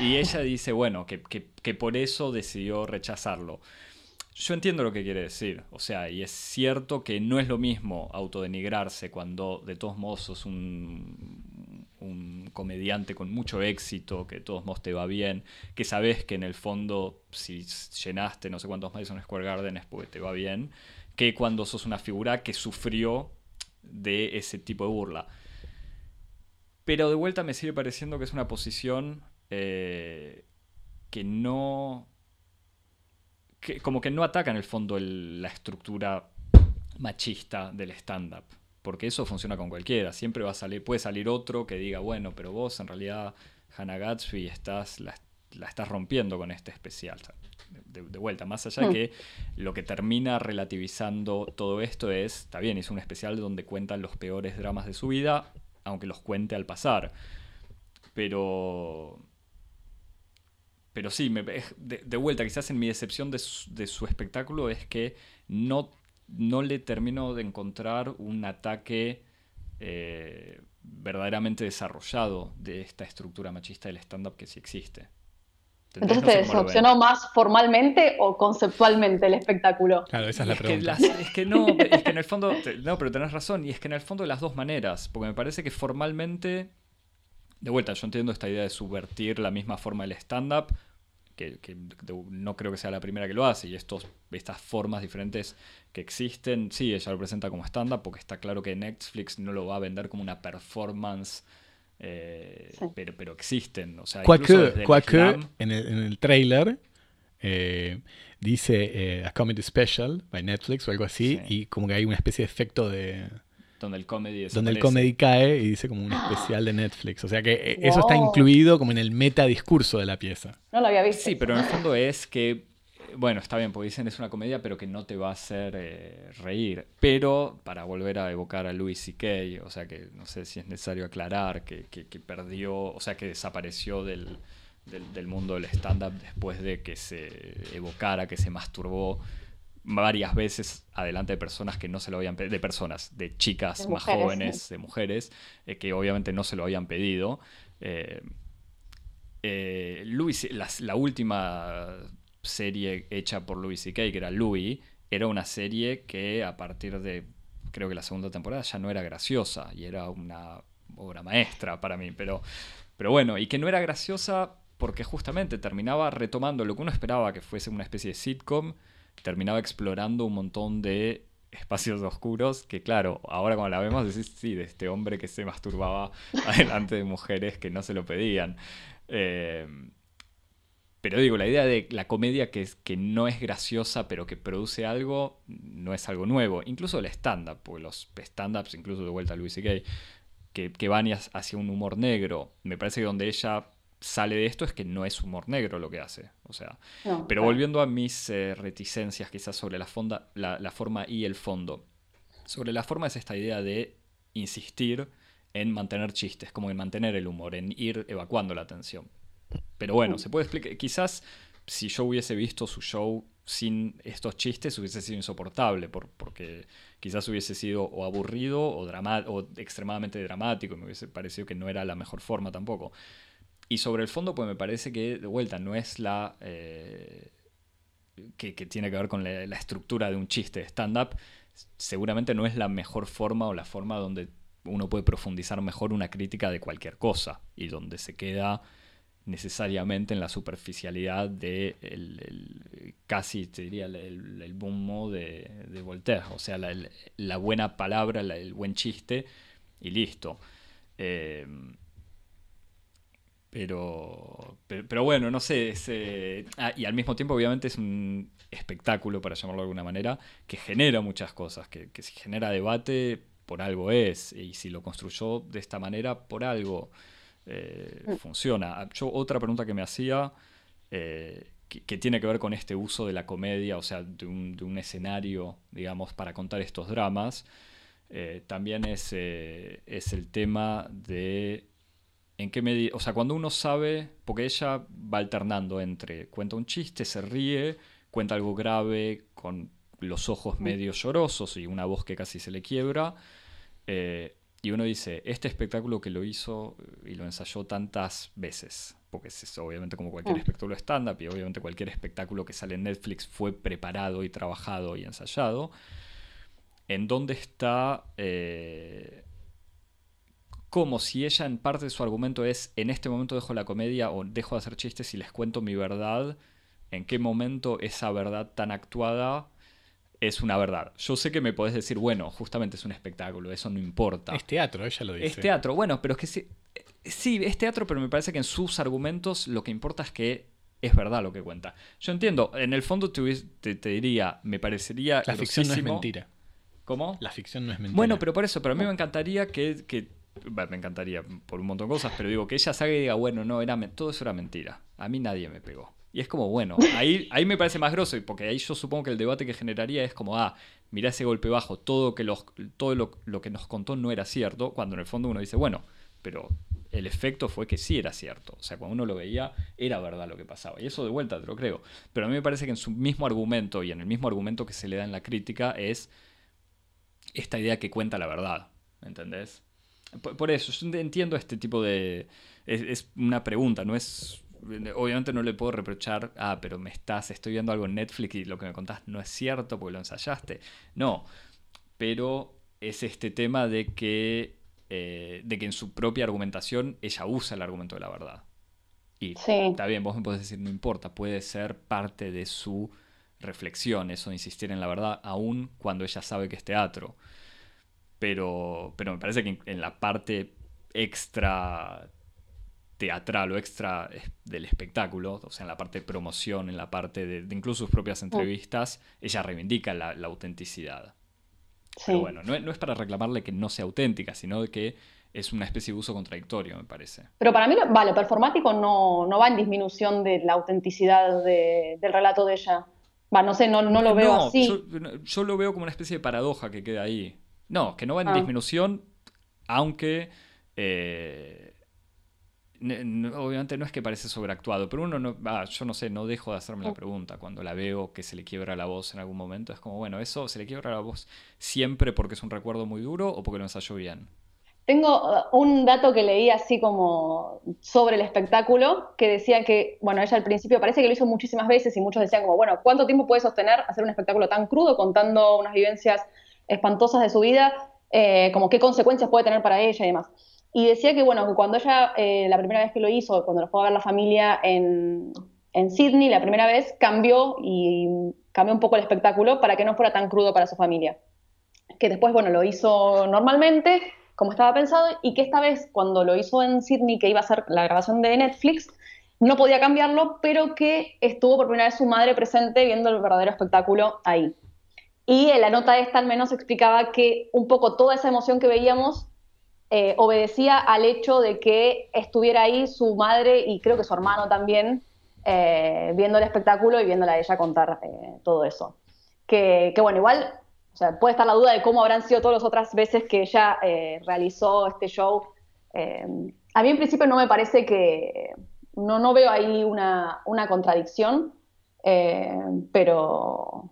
S1: Y ella dice, bueno, que, que por eso decidió rechazarlo. Yo entiendo lo que quiere decir, o sea, y es cierto que no es lo mismo autodenigrarse cuando de todos modos sos un, un comediante con mucho éxito, que de todos modos te va bien, que sabes que en el fondo si llenaste no sé cuántos Madison Square Garden es porque te va bien, que cuando sos una figura que sufrió de ese tipo de burla. Pero de vuelta me sigue pareciendo que es una posición eh, que no como que no ataca en el fondo la estructura machista del stand-up. Porque eso funciona con cualquiera. Siempre va a salir, puede salir otro que diga, bueno, pero vos en realidad, Hannah Gatsby, estás, la, estás rompiendo con este especial. De, vuelta, más allá de que lo que termina relativizando todo esto es, está bien, es un especial donde cuentan los peores dramas de su vida, aunque los cuente al pasar. Pero pero sí, me, de, vuelta, quizás en mi decepción de su, espectáculo es que no, no le termino de encontrar un ataque eh, verdaderamente desarrollado de esta estructura machista del stand-up que sí existe.
S3: Entonces, ¿te decepcionó más formalmente o conceptualmente el espectáculo?
S2: Claro, esa es la pregunta.
S1: es que no, es que en el fondo, no, pero tenés razón, y es que en el fondo de las dos maneras, porque me parece que formalmente, de vuelta, yo entiendo esta idea de subvertir la misma forma del stand-up, que, no creo que sea la primera que lo hace, y estos, estas formas diferentes que existen, sí, ella lo presenta como stand-up, porque está claro que Netflix no lo va a vender como una performance, eh, pero, pero existen. O sea,
S2: en, el, en el trailer eh, dice eh, a comedy special by Netflix o algo así, y como que hay una especie de efecto de
S1: donde el comedy
S2: Donde el comedy cae y dice como un especial de Netflix. O sea que eso está incluido como en el metadiscurso de la pieza.
S3: No lo había visto.
S1: Sí, pero en el fondo es que, bueno, está bien, porque dicen es una comedia, pero que no te va a hacer eh, reír. Pero, para volver a evocar a Louis C.K., o sea que no sé si es necesario aclarar que, que, perdió, o sea que desapareció del, del, del mundo del stand-up después de que se evocara, que se masturbó varias veces adelante de personas que no se lo habían pedido, de personas, de chicas más jóvenes, de mujeres, eh, que obviamente no se lo habían pedido. Eh, eh la, última serie hecha por Louis C.K., que era Louis, era una serie que a partir de, creo que la segunda temporada ya no era graciosa y era una obra maestra para mí, pero, pero bueno, y que no era graciosa porque justamente terminaba retomando lo que uno esperaba que fuese una especie de sitcom, terminaba explorando un montón de espacios oscuros que claro, ahora cuando la vemos decís, sí, de este hombre que se masturbaba *laughs* adelante de mujeres que no se lo pedían. Eh, pero digo, la idea de la comedia que, es, que no es graciosa pero que produce algo, no es algo nuevo. Incluso el stand-up, porque los stand-ups, incluso de vuelta a Louis C.K., que, que van hacia un humor negro, me parece que donde ella sale de esto es que no es humor negro lo que hace. O sea, pero volviendo a mis eh, reticencias quizás sobre la, fonda, la, forma y el fondo. Sobre la forma es esta idea de insistir en mantener chistes, como en mantener el humor, en ir evacuando la atención. Pero bueno, se puede explicar, quizás si yo hubiese visto su show sin estos chistes hubiese sido insoportable, por, porque quizás hubiese sido o aburrido o, o extremadamente dramático y me hubiese parecido que no era la mejor forma tampoco. Y sobre el fondo, pues me parece que, de vuelta, no es la... Eh, que, tiene que ver con la, estructura de un chiste de stand-up, seguramente no es la mejor forma o la forma donde uno puede profundizar mejor una crítica de cualquier cosa y donde se queda necesariamente en la superficialidad de el, casi te diría el, el boom de, de, Voltaire, o sea, la, buena palabra, el buen chiste y listo. Eh, pero, pero, bueno, no sé. Eh, ah, y al mismo tiempo, obviamente, es un espectáculo, para llamarlo de alguna manera, que genera muchas cosas. Que, que si genera debate, por algo es. Y si lo construyó de esta manera, por algo eh, mm. funciona. Ah, yo, otra pregunta que me hacía, eh, que, tiene que ver con este uso de la comedia, o sea, de un, escenario, digamos, para contar estos dramas, eh, también es, es el tema de en qué medida, o sea, cuando uno sabe, porque ella va alternando entre cuenta un chiste, se ríe, cuenta algo grave, con los ojos medio llorosos y una voz que casi se le quiebra, eh, y uno dice, este espectáculo que lo hizo y lo ensayó tantas veces, porque es obviamente como cualquier mm. espectáculo stand-up y obviamente cualquier espectáculo que sale en Netflix fue preparado y trabajado y ensayado, ¿en dónde está... Eh, como si ella en parte de su argumento es, en este momento dejo la comedia o dejo de hacer chistes y les cuento mi verdad, en qué momento esa verdad tan actuada es una verdad. Yo sé que me podés decir, bueno, justamente es un espectáculo, eso no importa.
S2: Es teatro, ella lo dice.
S1: Es teatro, bueno, pero es que sí, sí, es teatro, pero me parece que en sus argumentos lo que importa es que es verdad lo que cuenta. Yo entiendo, en el fondo te, te, diría, me parecería...
S2: La ficción no es mentira.
S1: ¿Cómo?
S2: La ficción no es mentira.
S1: Bueno, pero por eso, pero a mí me encantaría que, que me encantaría por un montón de cosas, pero digo que ella salga y diga, bueno, no, era, todo eso era mentira. A mí nadie me pegó. Y es como, bueno, ahí, ahí me parece más grosso, porque ahí yo supongo que el debate que generaría es como, ah, mira ese golpe bajo, todo, que los, todo lo, que nos contó no era cierto, cuando en el fondo uno dice, bueno, pero el efecto fue que sí era cierto. O sea, cuando uno lo veía, era verdad lo que pasaba. Y eso de vuelta te lo creo. Pero a mí me parece que en su mismo argumento y en el mismo argumento que se le da en la crítica es esta idea que cuenta la verdad. ¿Me entendés? Por, eso, yo entiendo este tipo de... es, una pregunta, no es obviamente no le puedo reprochar, ah, pero me estás, estoy viendo algo en Netflix y lo que me contás no es cierto porque lo ensayaste. No, pero es este tema de que, eh, de que en su propia argumentación ella usa el argumento de la verdad. Y está bien, vos me podés decir, no importa, puede ser parte de su reflexión, eso de insistir en la verdad, aun cuando ella sabe que es teatro. Pero, pero me parece que en la parte extra teatral o extra del espectáculo, o sea, en la parte de promoción, en la parte de, incluso sus propias entrevistas, ella reivindica la, autenticidad. Pero bueno, no, es para reclamarle que no sea auténtica, sino que es una especie de uso contradictorio, me parece.
S3: Pero para mí, vale, performático no, no va en disminución de la autenticidad del relato de ella. Va, no sé, no, no lo veo así.
S1: Yo, lo veo como una especie de paradoja que queda ahí. No, que no va en ah. disminución, aunque eh, obviamente no es que parece sobreactuado, pero uno no, yo no sé, no dejo de hacerme la pregunta cuando la veo que se le quiebra la voz en algún momento. Es como, bueno, ¿eso se le quiebra la voz siempre porque es un recuerdo muy duro o porque lo ensayó bien?
S3: Tengo uh, un dato que leí así como sobre el espectáculo, que decía que, bueno, ella al principio parece que lo hizo muchísimas veces y muchos decían como, bueno, ¿cuánto tiempo puede sostener hacer un espectáculo tan crudo contando unas vivencias espantosas de su vida? Eh, como qué consecuencias puede tener para ella y demás. Y decía que, bueno, cuando ella, eh, la primera vez que lo hizo, cuando lo fue a ver la familia en, en Sydney, la primera vez, cambió y cambió un poco el espectáculo para que no fuera tan crudo para su familia. Que después, bueno, lo hizo normalmente, como estaba pensado, y que esta vez, cuando lo hizo en Sydney, que iba a ser la grabación de Netflix, no podía cambiarlo, pero que estuvo por primera vez su madre presente viendo el verdadero espectáculo ahí. Y en la nota esta al menos explicaba que un poco toda esa emoción que veíamos eh, obedecía al hecho de que estuviera ahí su madre y creo que su hermano también eh, viendo el espectáculo y viéndola a ella contar eh, todo eso. Que, bueno, igual puede estar la duda de cómo habrán sido todas las otras veces que ella realizó este show. a mí en principio no me parece que, no, no veo ahí una, una contradicción, pero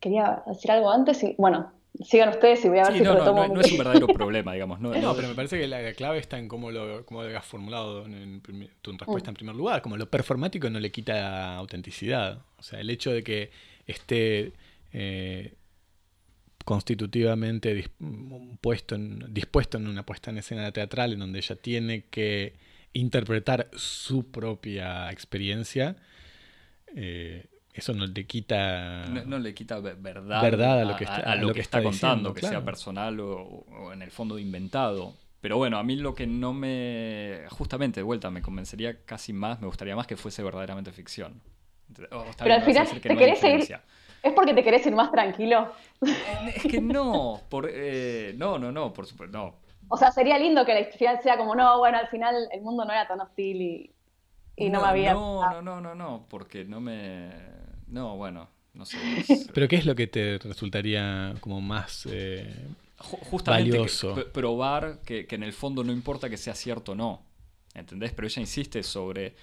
S3: quería decir algo antes y bueno, sigan ustedes y voy a ver si
S1: no,
S3: lo tomo.
S1: No, no, es un verdadero problema, digamos. No, *laughs*
S2: pero me parece que la, clave está en cómo lo, cómo lo has formulado en, tu respuesta en primer lugar. Como lo performático no le quita autenticidad. O sea, el hecho de que esté eh, constitutivamente puesto en, dispuesto en una puesta en escena teatral en donde ella tiene que interpretar su propia experiencia. Eh, eso no le quita.
S1: No, le quita verdad,
S2: a lo que está,
S1: lo que está, contando, que sea personal o, en el fondo inventado. Pero bueno, a mí lo que no me. Justamente, de vuelta, me convencería casi más, me gustaría más que fuese verdaderamente ficción.
S3: Oh, Pero al final, ¿te querés ir? ¿Es porque te querés ir más tranquilo?
S1: Eh, es que no, por, eh, no, no, no, por supuesto, no.
S3: O sea, sería lindo que la final sea como, no, bueno, al final el mundo no era tan hostil y y no, me había...
S1: No, no, no, no, no, porque no me... No, bueno, no sé. *laughs*
S2: Pero ¿qué es lo que te resultaría como más eh,
S1: Justamente
S2: valioso?
S1: probar que, que en el fondo no importa que sea cierto o no. ¿Entendés? Pero ella insiste sobre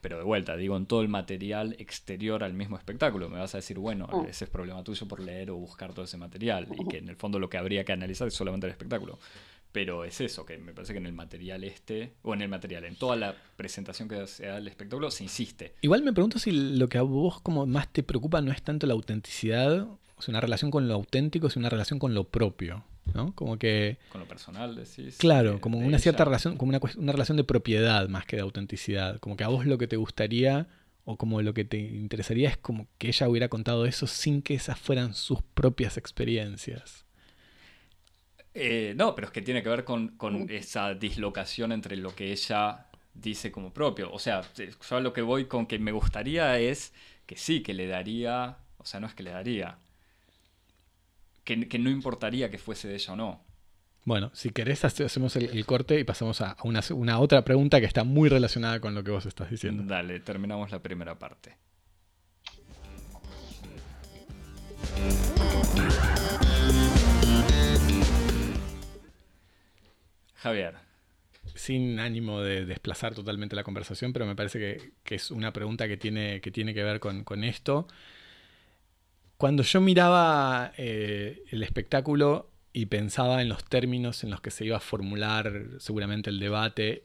S1: pero de vuelta, digo, en todo el material exterior al mismo espectáculo. Me vas a decir, bueno,
S3: Mm.
S1: ese es problema tuyo por leer o buscar todo ese material. Y que en el fondo lo que habría que analizar es solamente el espectáculo. Pero es eso, que me parece que en el material este, o en el material, en toda la presentación que se da del espectáculo, se insiste.
S2: Igual me pregunto si lo que a vos como más te preocupa no es tanto la autenticidad, o sea, una relación con lo auténtico, sino una relación con lo propio, ¿no? Como que,
S1: Con lo personal, decís.
S2: claro,
S1: de-
S2: como
S1: de
S2: una cierta relación, como una, una relación de propiedad más que de autenticidad. Como que a vos lo que te gustaría o como lo que te interesaría es como que ella hubiera contado eso sin que esas fueran sus propias experiencias.
S1: Eh, no, pero es que tiene que ver con, con esa dislocación entre lo que ella dice como propio. O sea, yo a lo que voy con que me gustaría es que sí, que le daría, o sea, no es que le daría, que, que no importaría que fuese de ella o no.
S2: Bueno, si querés hace- hacemos el, el corte y pasamos a, a una, una otra pregunta que está muy relacionada con lo que vos estás diciendo.
S1: Dale, terminamos la primera parte. Javier,
S2: sin ánimo de desplazar totalmente la conversación, pero me parece que, es una pregunta que tiene que, ver con, con esto. Cuando yo miraba eh, el espectáculo y pensaba en los términos en los que se iba a formular seguramente el debate,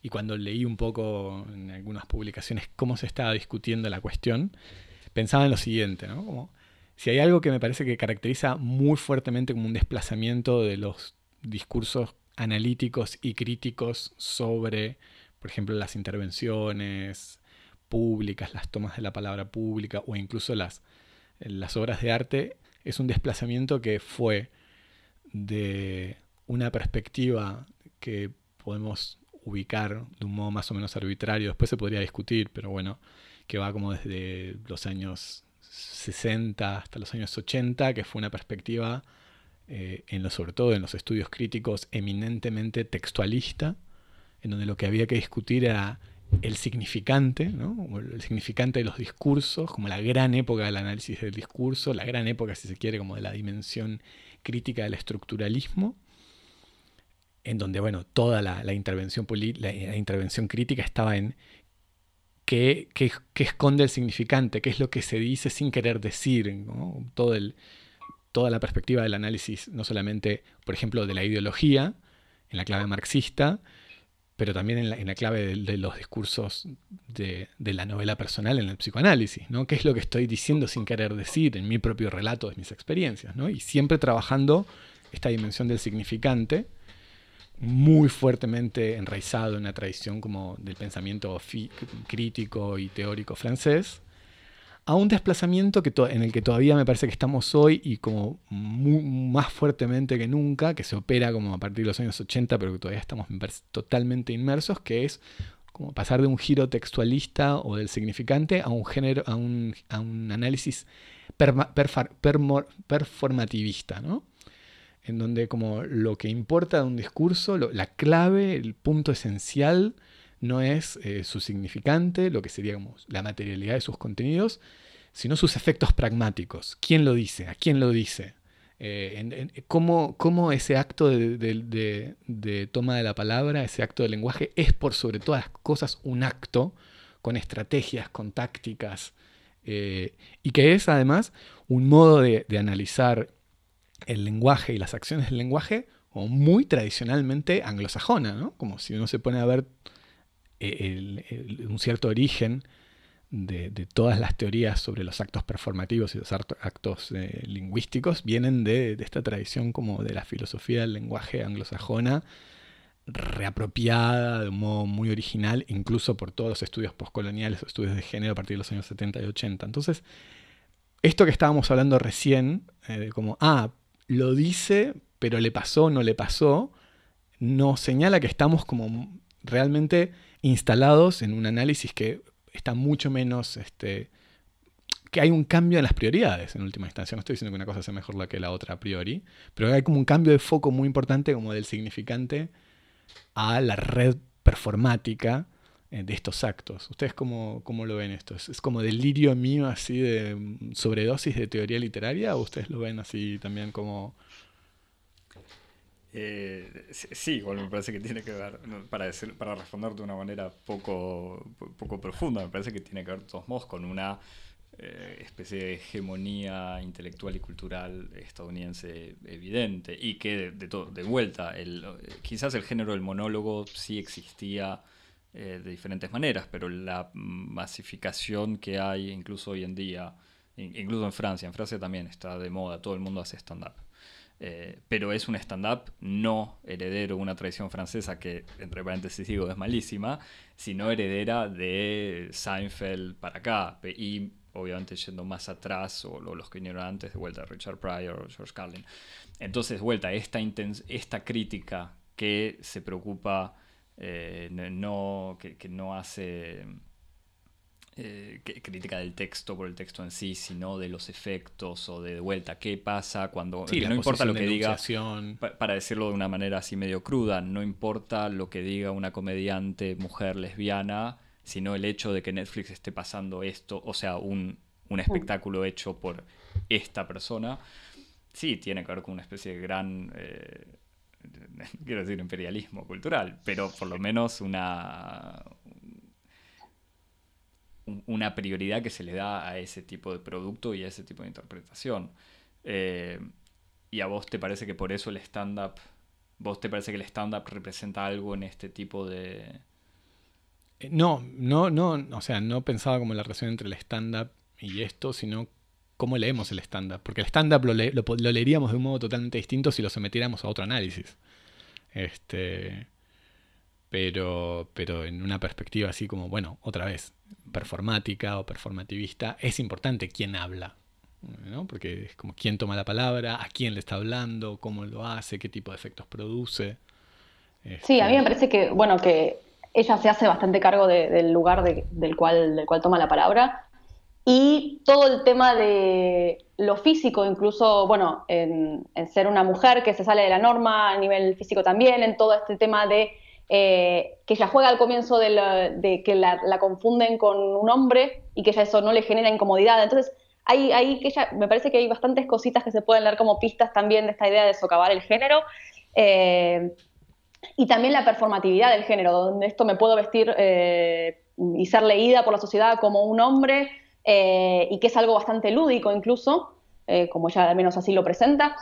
S2: y cuando leí un poco en algunas publicaciones cómo se estaba discutiendo la cuestión, pensaba en lo siguiente, ¿no? Como, si hay algo que me parece que caracteriza muy fuertemente como un desplazamiento de los discursos analíticos y críticos sobre, por ejemplo, las intervenciones públicas, las tomas de la palabra pública o incluso las, las obras de arte, es un desplazamiento que fue de una perspectiva que podemos ubicar de un modo más o menos arbitrario, después se podría discutir, pero bueno, que va como desde los años 60 hasta los años 80, que fue una perspectiva eh, en sobre todo en los estudios críticos, eminentemente textualista, en donde lo que había que discutir era el significante, el significante de los discursos, como la gran época del análisis del discurso, la gran época, si se quiere, como de la dimensión crítica del estructuralismo, en donde, bueno, toda la, intervención, la, la, intervención crítica estaba en qué, qué, qué, esconde el significante, qué es lo que se dice sin querer decir. Todo el, toda la perspectiva del análisis, no solamente, por ejemplo, de la ideología, en la clave marxista, pero también en la, en la clave de, los discursos de, de, la novela personal en el psicoanálisis, ¿no? ¿Qué es lo que estoy diciendo sin querer decir en mi propio relato de mis experiencias, ¿no? Y siempre trabajando esta dimensión del significante, muy fuertemente enraizado en una tradición como del pensamiento crítico y teórico francés, a un desplazamiento que en el que todavía me parece que estamos hoy y como más fuertemente que nunca, que se opera como a partir de los años 80, pero que todavía estamos totalmente inmersos, que es como pasar de un giro textualista o del significante a un género, a un, a un análisis performativista, ¿no? En donde como lo que importa de un discurso, la clave, el punto esencial, no es eh, su significante, lo que sería como la materialidad de sus contenidos, sino sus efectos pragmáticos. ¿Quién lo dice? ¿A quién lo dice? Eh, cómo, cómo, ese acto de, de, toma de la palabra, ese acto de lenguaje, es por sobre todas las cosas un acto con estrategias, con tácticas, eh, y que es además un modo de, analizar el lenguaje y las acciones del lenguaje como muy tradicionalmente anglosajona, ¿no? Como si uno se pone a ver un cierto origen de, todas las teorías sobre los actos performativos y los actos eh, lingüísticos vienen de, esta tradición como de la filosofía del lenguaje anglosajona reapropiada de un modo muy original, incluso por todos los estudios postcoloniales, estudios de género a partir de los años 70 y 80. Entonces, esto que estábamos hablando recién, eh, como, ah, lo dice, pero le pasó, no le pasó, nos señala que estamos como realmente instalados en un análisis que está mucho menos, este, que hay un cambio en las prioridades en última instancia. No estoy diciendo que una cosa sea mejor la que la otra a priori, pero hay como un cambio de foco muy importante como del significante a la red performática eh, de estos actos. ¿Ustedes cómo, cómo lo ven esto? ¿Es, como delirio mío así de mm, sobredosis de teoría literaria o ustedes lo ven así también como...
S1: Eh, sí, me parece que tiene que ver, para, decir, para responder de una manera poco, poco profunda, me parece que tiene que ver de todos modos con una eh, especie de hegemonía intelectual y cultural estadounidense evidente y que de, de, vuelta, el, quizás el género del monólogo sí existía eh, de diferentes maneras, pero la masificación que hay incluso hoy en día, incluso en Francia, en Francia también está de moda, todo el mundo hace stand-up. Eh, pero es un stand-up no heredero de una tradición francesa que, entre paréntesis digo, es malísima, sino heredera de Seinfeld para acá. Y obviamente yendo más atrás, o, los que vinieron antes, de vuelta Richard Pryor o George Carlin. Entonces, vuelta, esta, esta crítica que se preocupa, eh, no, que no hace eh, crítica del texto por el texto en sí, sino de los efectos o de, vuelta, qué pasa cuando... no importa lo que diga, para decirlo de una manera así medio cruda, no importa lo que diga una comediante mujer lesbiana, sino el hecho de que Netflix esté pasando esto, o sea, un, un espectáculo hecho por esta persona, sí tiene que ver con una especie de gran... Eh, *laughs* quiero decir imperialismo cultural, pero por lo menos una, una prioridad que se le da a ese tipo de producto y a ese tipo de interpretación. Eh, ¿Y a vos te parece que por eso el stand-up, vos te parece que el stand-up representa algo en este tipo de...
S2: Eh, no, no, no, o sea, no pensaba como la relación entre el stand-up y esto, sino cómo leemos el stand-up. Porque el stand-up lo, lo, leeríamos de un modo totalmente distinto si lo sometiéramos a otro análisis. Este, pero, pero en una perspectiva así como, bueno, otra vez, performática o performativista, es importante quién habla, ¿no? Porque es como quién toma la palabra, a quién le está hablando, cómo lo hace, qué tipo de efectos produce.
S3: Sí, a mí me este, parece que, bueno, que ella se hace bastante cargo del lugar del, cual, del cual toma la palabra y todo el tema de lo físico, incluso, bueno, en, en ser una mujer que se sale de la norma a nivel físico también, en todo este tema de eh, que ella juega al comienzo de, que la, confunden con un hombre y que ella eso no le genera incomodidad. Entonces, hay, hay que ella, me parece que hay bastantes cositas que se pueden leer como pistas también de esta idea de socavar el género. Eh, y también la performatividad del género, donde esto me puedo vestir eh, y ser leída por la sociedad como un hombre, y que es algo bastante lúdico incluso, como ella al menos así lo presenta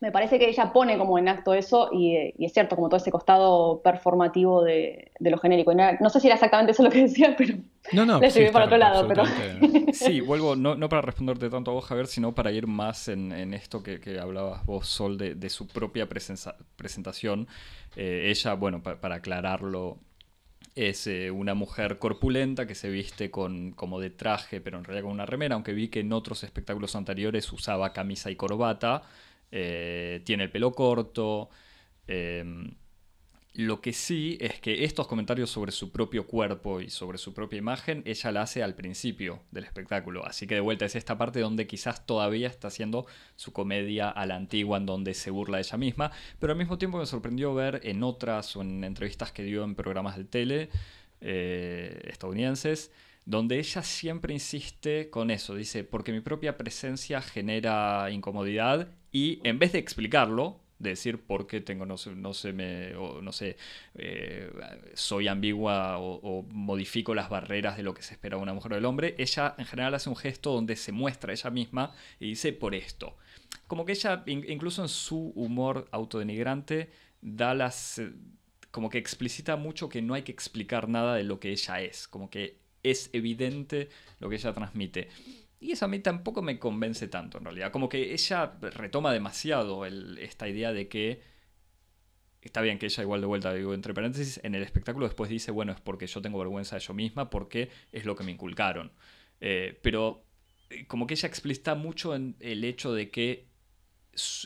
S3: me parece que ella pone como en acto eso y, es cierto, como todo ese costado performativo de, lo genérico. no, sé si era exactamente eso lo que decía, pero
S2: no, no, *laughs*
S3: le sí, para otro lado. Pero...
S1: Sí, vuelvo, no, no, para responderte tanto a vos, Javier, sino para ir más en, esto que, hablabas vos, Sol, de, su propia presentación. Eh, ella, bueno, para aclararlo, es eh, una mujer corpulenta que se viste con, como de traje, pero en realidad con una remera, aunque vi que en otros espectáculos anteriores usaba camisa y corbata. Eh, tiene el pelo corto. Em, lo que sí es que estos comentarios sobre su propio cuerpo y sobre su propia imagen, ella la hace al principio del espectáculo. Así que de vuelta es esta parte donde quizás todavía está haciendo su comedia a la antigua, en donde se burla de ella misma. Pero al mismo tiempo me sorprendió ver en otras o en entrevistas que dio en programas de tele eh, estadounidenses donde ella siempre insiste con eso, dice, porque mi propia presencia genera incomodidad y en vez de explicarlo, de decir por qué tengo, no sé, no sé, me, no sé eh, soy ambigua o, modifico las barreras de lo que se espera de una mujer o del hombre, ella en general hace un gesto donde se muestra ella misma y dice por esto. Como que ella, incluso en su humor autodenigrante, da las... como que explicita mucho que no hay que explicar nada de lo que ella es, como que es evidente lo que ella transmite. Y eso a mí tampoco me convence tanto, en realidad. Como que ella retoma demasiado esta idea de que. Está bien que ella, igual de vuelta, digo, entre paréntesis, en el espectáculo después dice, bueno, es porque yo tengo vergüenza de yo misma, porque es lo que me inculcaron. Eh, pero eh, como que ella explicita mucho en el hecho de que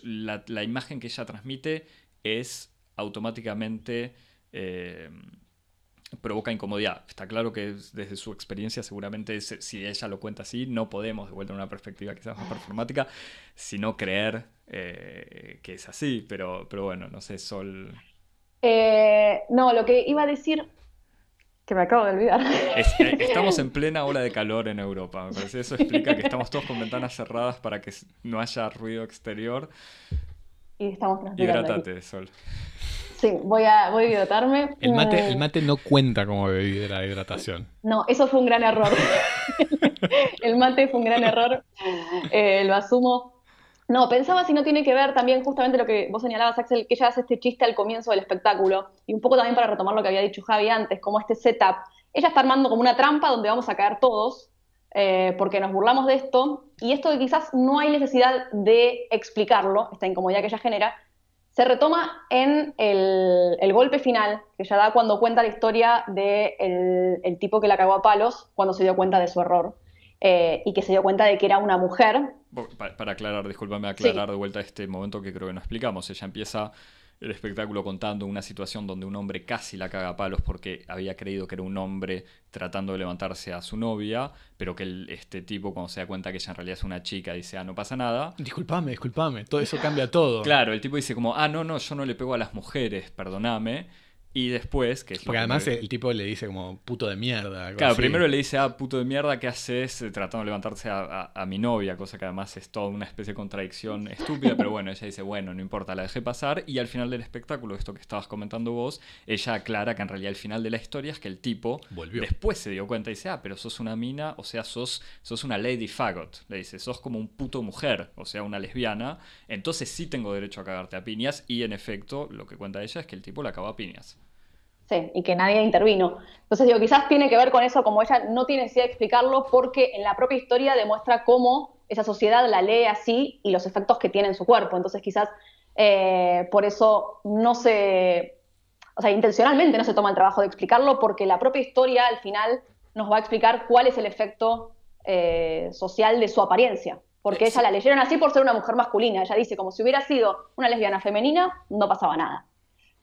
S1: la, imagen que ella transmite es automáticamente. Eh, provoca incomodidad. Está claro que desde su experiencia seguramente si ella lo cuenta así, no podemos, de vuelta a una perspectiva quizás más performática, sino creer eh, que es así, pero, pero bueno, no sé, Sol...
S3: Eh, no, lo que iba a decir, que me acabo de olvidar.
S1: Eh, *laughs* estamos en plena ola de calor en Europa. Me parece eso explica que estamos todos con ventanas cerradas para que no haya ruido exterior.
S3: Y estamos
S1: Hidratate, Sol.
S3: Sí, voy a, voy a hidratarme.
S2: El mate, el mate no cuenta como bebida de hidratación.
S3: No, eso fue un gran error. *laughs* el mate fue un gran error. Eh, lo asumo. No, pensaba si no tiene que ver también justamente lo que vos señalabas, Axel, que ella hace este chiste al comienzo del espectáculo, y un poco también para retomar lo que había dicho Javi antes, como este setup. Ella está armando como una trampa donde vamos a caer todos, eh, porque nos burlamos de esto, y esto que quizás no hay necesidad de explicarlo, esta incomodidad que ella genera, se retoma en el, golpe final, que ella da cuando cuenta la historia del el tipo que la cagó a palos cuando se dio cuenta de su error. Eh, y que se dio cuenta de que era una mujer.
S1: Para, aclarar, discúlpame, aclarar de vuelta este momento que creo que no explicamos. Ella empieza el espectáculo contando una situación donde un hombre casi la caga a palos porque había creído que era un hombre tratando de levantarse a su novia, pero que este tipo cuando se da cuenta que ella en realidad es una chica dice, ah, no pasa nada.
S2: Disculpame, disculpame, todo eso cambia todo.
S1: Claro, el tipo dice como, ah, no, no, yo no le pego a las mujeres, perdoname. Y después, que es
S2: Porque además el tipo le dice como puto de mierda.
S1: Claro, primero le dice, ah, puto de mierda, ¿qué haces eh, tratando de levantarse a, mi novia? Cosa que además es toda una especie de contradicción *laughs* estúpida, pero bueno, ella dice, bueno, no importa, la dejé pasar. Y al final del espectáculo, esto que estabas comentando vos, ella aclara que en realidad el final de la historia es que el tipo
S2: Volvió.
S1: después se dio cuenta y dice, ah, pero sos una mina, o sea, sos, sos una lady fagot. Le dice, sos como un puto mujer, o sea, una lesbiana. Entonces sí tengo derecho a cagarte a piñas. Y en efecto, lo que cuenta ella es que el tipo la acabó a piñas.
S3: Sí, y que nadie intervino. Entonces digo, quizás tiene que ver con eso, como ella no tiene necesidad de explicarlo, porque en la propia historia demuestra cómo esa sociedad la lee así y los efectos que tiene en su cuerpo. Entonces quizás eh, por eso no se, o sea, intencionalmente no se toma el trabajo de explicarlo, porque la propia historia al final nos va a explicar cuál es el efecto eh, social de su apariencia. Porque ella la leyeron así por ser una mujer masculina. Ella dice, como si hubiera sido una lesbiana femenina, no pasaba nada.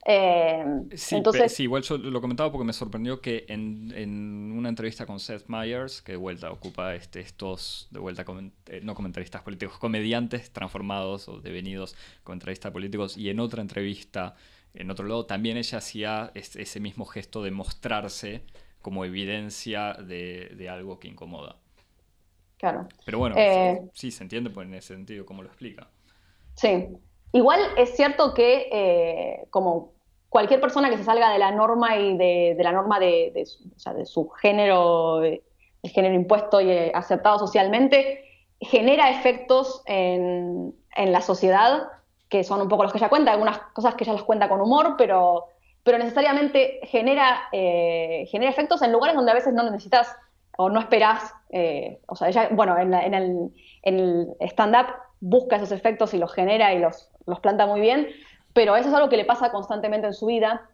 S1: Eh, sí, entonces... sí, igual yo lo comentaba porque me sorprendió que en, una entrevista con Seth Meyers, que de vuelta ocupa este, estos, de vuelta, eh, no comentaristas políticos, comediantes transformados o devenidos comentaristas políticos, y en otra entrevista, en otro lado, también ella hacía ese mismo gesto de mostrarse como evidencia de, algo que incomoda.
S3: Claro.
S1: Pero bueno, eh, sí, se entiende pues, en ese sentido cómo lo explica.
S3: Sí, Igual es cierto que eh, como cualquier persona que se salga de la norma y de, la norma de, su género, el género impuesto y eh, aceptado socialmente, genera efectos en, la sociedad que son un poco los que ella cuenta, algunas cosas que ella las cuenta con humor, pero, necesariamente genera, eh, genera efectos en lugares donde a veces no necesitas o no esperás. o sea, ella, bueno, en, el, en el stand-up busca esos efectos y los genera y los, los planta muy bien, pero eso es algo que le pasa constantemente en su vida.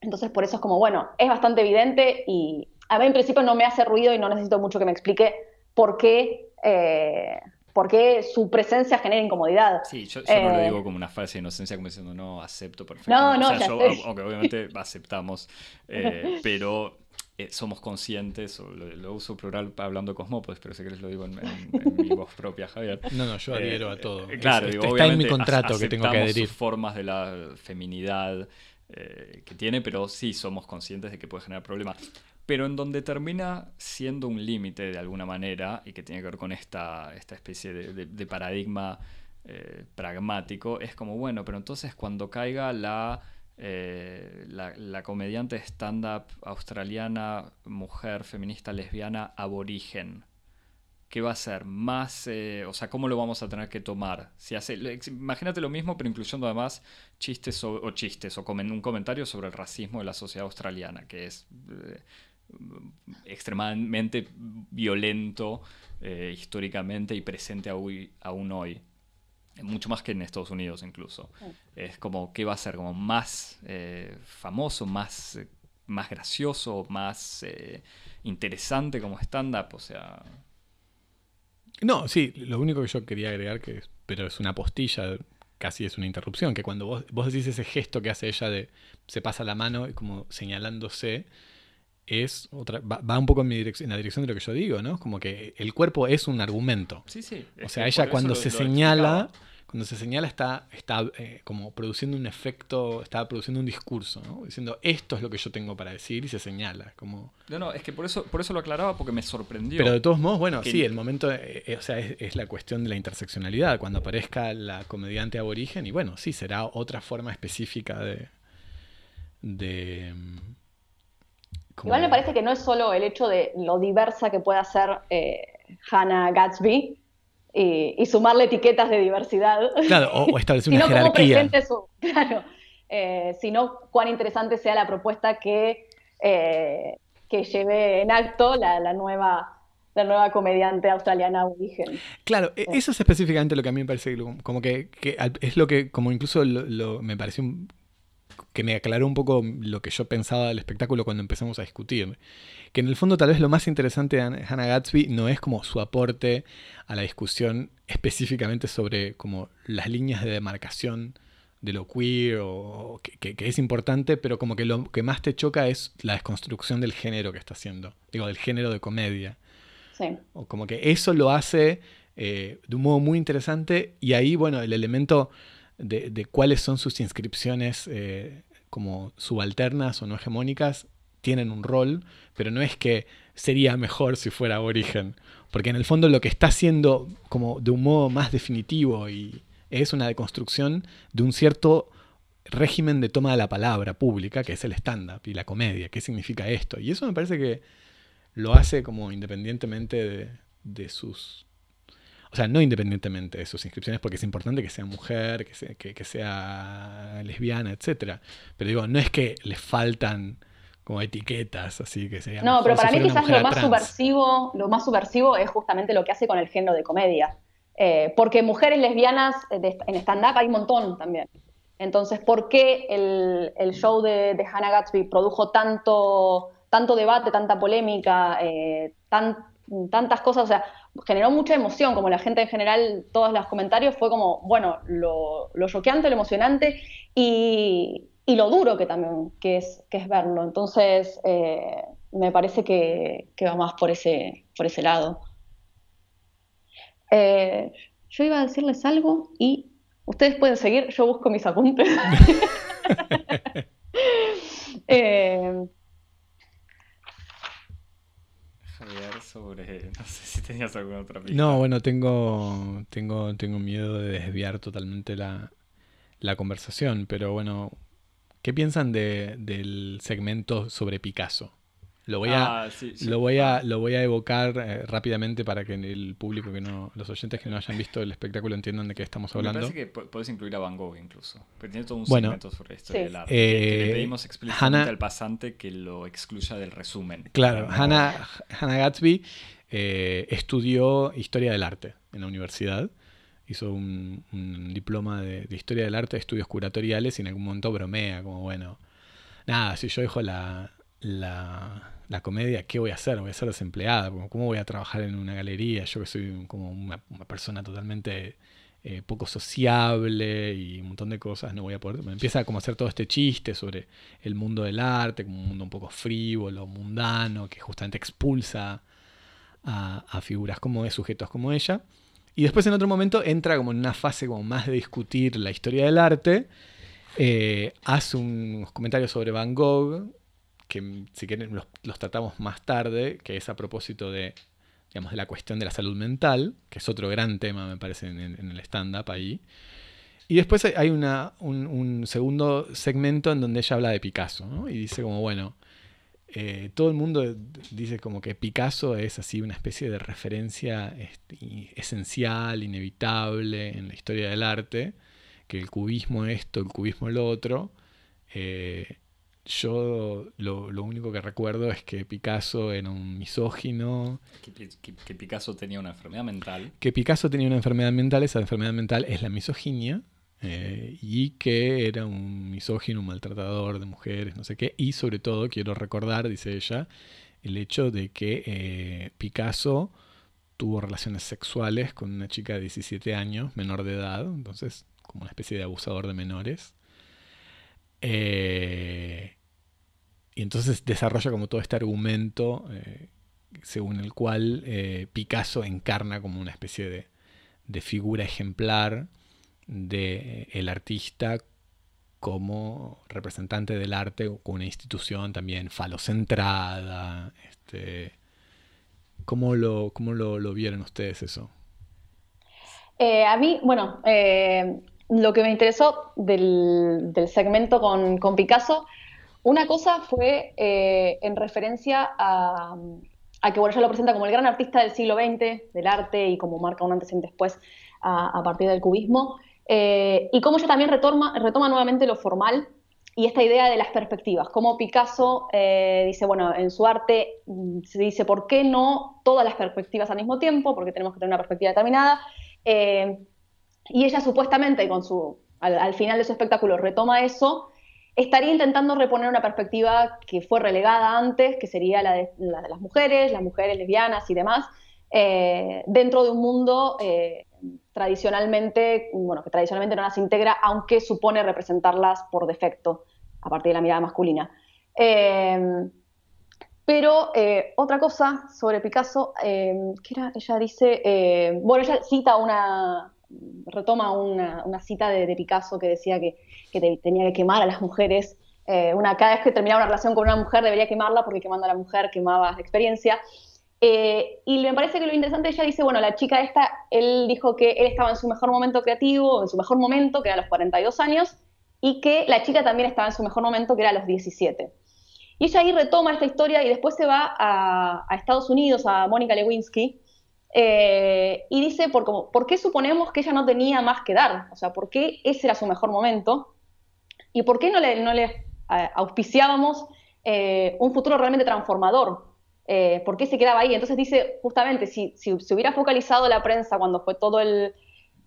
S3: Entonces, por eso es como, bueno, es bastante evidente y a mí en principio no me hace ruido y no necesito mucho que me explique por qué, eh, por qué su presencia genera incomodidad.
S1: Sí, yo, no lo eh, digo como una falsa inocencia, como diciendo, no, acepto perfectamente. No, no, aunque obviamente aceptamos, eh, *laughs* pero eh, somos conscientes, o lo, uso plural hablando de Cosmópolis, pero sé que les lo digo en, mi voz propia, Javier. *laughs*
S2: No, no, yo adhiero a todo.
S1: Eh, claro, está en mi contrato que tengo que adherir. formas de la feminidad eh, que tiene, pero sí somos conscientes de que puede generar problemas. Pero en donde termina siendo un límite de alguna manera, y que tiene que ver con esta, esta especie de, paradigma pragmático, es como, bueno, pero entonces cuando caiga la eh, la, comediante stand-up australiana, mujer, feminista, lesbiana, aborigen. ¿Qué va a ser? Más, eh, o sea, ¿cómo lo vamos a tener que tomar? Si hace, imagínate lo mismo, pero incluyendo además chistes o, chistes o un comentario sobre el racismo de la sociedad australiana, que es eh, extremadamente violento históricamente y presente aún hoy mucho más que en Estados Unidos incluso. Es como, ¿qué va a ser? Como más eh, famoso, más, eh, más gracioso, más eh, interesante como stand-up, o sea...
S2: No, sí, lo único que yo quería agregar, que pero es una postilla, casi es una interrupción, que cuando vos, vos decís ese gesto que hace ella de se pasa la mano y como señalándose, es otra, va, un poco en, mi dirección, en la dirección de lo que yo digo, ¿no? Como que el cuerpo es un argumento.
S1: Sí, sí.
S2: O sea, ella cuando se señala, cuando se señala está, está eh, como produciendo un efecto, está produciendo un discurso, ¿no? diciendo esto es lo que yo tengo para decir y se señala. Como...
S1: No, no, es que por eso, por eso lo aclaraba porque me sorprendió.
S2: Pero de todos modos, bueno, sí, el momento, eh, eh, o sea, es, la cuestión de la interseccionalidad, cuando aparezca la comediante aborigen y bueno, sí, será otra forma específica de... de
S3: Igual me parece que no es solo el hecho de lo diversa que pueda ser Hannah Gatsby, y, sumarle etiquetas de diversidad.
S2: Claro, o, establecer *laughs* una jerarquía. *laughs*
S3: claro, eh, sino cuán interesante sea la propuesta que, eh, que lleve en acto la, nueva la nueva comediante australiana aborigen.
S2: Claro, e, eso es específicamente lo que a mí me parece como que, es lo que como incluso lo, me pareció que me aclaró un poco lo que yo pensaba del espectáculo cuando empezamos a discutir. Que en el fondo tal vez lo más interesante de Hannah Gatsby no es como su aporte a la discusión específicamente sobre como las líneas de demarcación de lo queer o que, es importante, pero como que lo que más te choca es la desconstrucción del género que está haciendo, digo, del género de comedia.
S3: Sí.
S2: O como que eso lo hace eh, de un modo muy interesante y ahí, bueno, el elemento de, cuáles son sus inscripciones eh, como subalternas o no hegemónicas tienen un rol, pero no es que sería mejor si fuera origen, porque en el fondo lo que está haciendo como de un modo más definitivo y es una deconstrucción de un cierto régimen de toma de la palabra pública, que es el stand-up y la comedia, qué significa esto. Y eso me parece que lo hace como independientemente de sus o sea, no independientemente de sus inscripciones, porque es importante que sea mujer, que sea, que, sea lesbiana, etc. Pero digo, no es que le faltan como etiquetas, así que sea.
S3: No, pero para mí quizás lo más subversivo, lo más subversivo es justamente lo que hace con el género de comedia. Eh, porque mujeres lesbianas en stand-up hay un montón también. Entonces, ¿por qué el, show de, Hannah Gatsby produjo tanto, tanto debate, tanta polémica, eh, tantas cosas? O sea, generó mucha emoción, como la gente en general, todos los comentarios fue como, bueno, lo, choqueante, lo emocionante y, lo duro que también que es, que es verlo. Entonces, eh, me parece que, va más por ese, por ese lado. Eh, yo iba a decirles algo y ustedes pueden seguir, yo busco mis apuntes. *laughs* *laughs* eh,
S1: sobre. *laughs* No sé si tenías alguna otra pista.
S2: No, bueno, tengo, tengo, tengo miedo de desviar totalmente la, la conversación, pero bueno, ¿qué piensan de, del segmento sobre Picasso? Lo voy a, ah, Lo voy a, ah. lo voy a evocar eh, rápidamente para que el público que no, los oyentes que no hayan visto el espectáculo entiendan de qué estamos hablando. Me
S1: parece que puedes incluir a Van Gogh incluso. Pero tiene todo un segmento sobre esto del arte.
S2: que,
S1: le pedimos explícitamente al pasante que lo excluya del resumen.
S2: Claro, Hannah, Hannah, Gatsby eh, estudió historia del arte en la universidad. Hizo un, diploma de, historia del arte, de estudios curatoriales y en algún momento bromea, como bueno, nada, si yo dejo la, la, comedia, ¿qué voy a hacer? Voy a ser desempleada, ¿cómo voy a trabajar en una galería? Yo que soy como una, persona totalmente eh, poco sociable y un montón de cosas, no voy a poder. Me empieza como a hacer todo este chiste sobre el mundo del arte, como un mundo un poco frívolo, mundano, que justamente expulsa a, figuras como de sujetos como ella. Y después en otro momento entra como en una fase como más de discutir la historia del arte. Eh, hace unos comentarios sobre Van Gogh que si quieren los, tratamos más tarde, que es a propósito de, digamos, de la cuestión de la salud mental, que es otro gran tema, me parece, en, el stand-up ahí. Y después hay una, un, segundo segmento en donde ella habla de Picasso, ¿no? Y dice como, bueno, eh, todo el mundo dice como que Picasso es así una especie de referencia este, esencial, inevitable en la historia del arte, que el cubismo esto, el cubismo lo otro. Eh, yo lo, único que recuerdo es que Picasso era un misógino.
S1: Que, Picasso tenía una enfermedad mental.
S2: Que Picasso tenía una enfermedad mental, esa enfermedad mental es la misoginia. Eh, y que era un misógino, un maltratador de mujeres, no sé qué. Y sobre todo quiero recordar, dice ella, el hecho de que eh, Picasso tuvo relaciones sexuales con una chica de 17 años, menor de edad, entonces como una especie de abusador de menores. Eh, y entonces desarrolla como todo este argumento eh, según el cual eh, Picasso encarna como una especie de, figura ejemplar de el artista como representante del arte con una institución también falocentrada. Este, ¿Cómo, lo, cómo lo, vieron ustedes eso?
S3: A mí, bueno, lo que me interesó del, segmento con, Picasso, una cosa fue eh, en referencia a, que bueno, ella lo presenta como el gran artista del siglo XX, del arte, y como marca un antes y un después a, partir del cubismo, eh, y cómo ella también retoma, retoma nuevamente lo formal y esta idea de las perspectivas, como Picasso eh, dice, bueno, en su arte mm, se dice, ¿por qué no todas las perspectivas al mismo tiempo? Porque tenemos que tener una perspectiva determinada. Y ella supuestamente, con su, al, final de su espectáculo, retoma eso, estaría intentando reponer una perspectiva que fue relegada antes, que sería la de, las mujeres, las mujeres lesbianas y demás, eh, dentro de un mundo eh, tradicionalmente, bueno, que tradicionalmente no las integra, aunque supone representarlas por defecto, a partir de la mirada masculina. Eh, pero otra cosa sobre Picasso, que era, ella dice, bueno, ella cita una, retoma una, cita de, Picasso que decía que, tenía que quemar a las mujeres. Eh, una, cada vez que terminaba una relación con una mujer debería quemarla porque quemando a la mujer quemaba la experiencia. Eh, y me parece que lo interesante, ella dice, bueno, la chica esta, él dijo que él estaba en su mejor momento creativo, en su mejor momento, que era a los 42 años, y que la chica también estaba en su mejor momento, que era a los 17. Y ella ahí retoma esta historia y después se va a, a Estados Unidos, a Mónica Lewinsky, eh, y dice, por, como, ¿por qué suponemos que ella no tenía más que dar? O sea, ¿por qué ese era su mejor momento? ¿Y por qué no le, eh, auspiciábamos eh, un futuro realmente transformador? ¿Por qué se quedaba ahí? Entonces dice, justamente, si, se hubiera focalizado la prensa cuando fue todo el,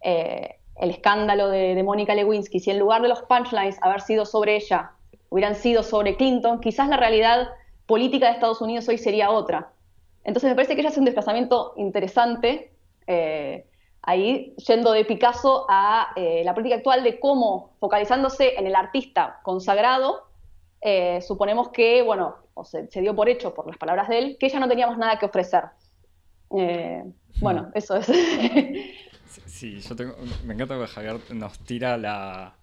S3: el escándalo de, de Mónica Lewinsky, si en lugar de los punchlines haber sido sobre ella, hubieran sido sobre Clinton, quizás la realidad política de Estados Unidos hoy sería otra. Entonces me parece que ella hace un desplazamiento interesante, eh, ahí yendo de Picasso a eh, la política actual de cómo, focalizándose en el artista consagrado, eh, suponemos que, bueno, se, dio por hecho por las palabras de él, que ella no teníamos nada que ofrecer. bueno, hmm. eso es.
S1: sí, yo tengo, me encanta que Javier nos tira la,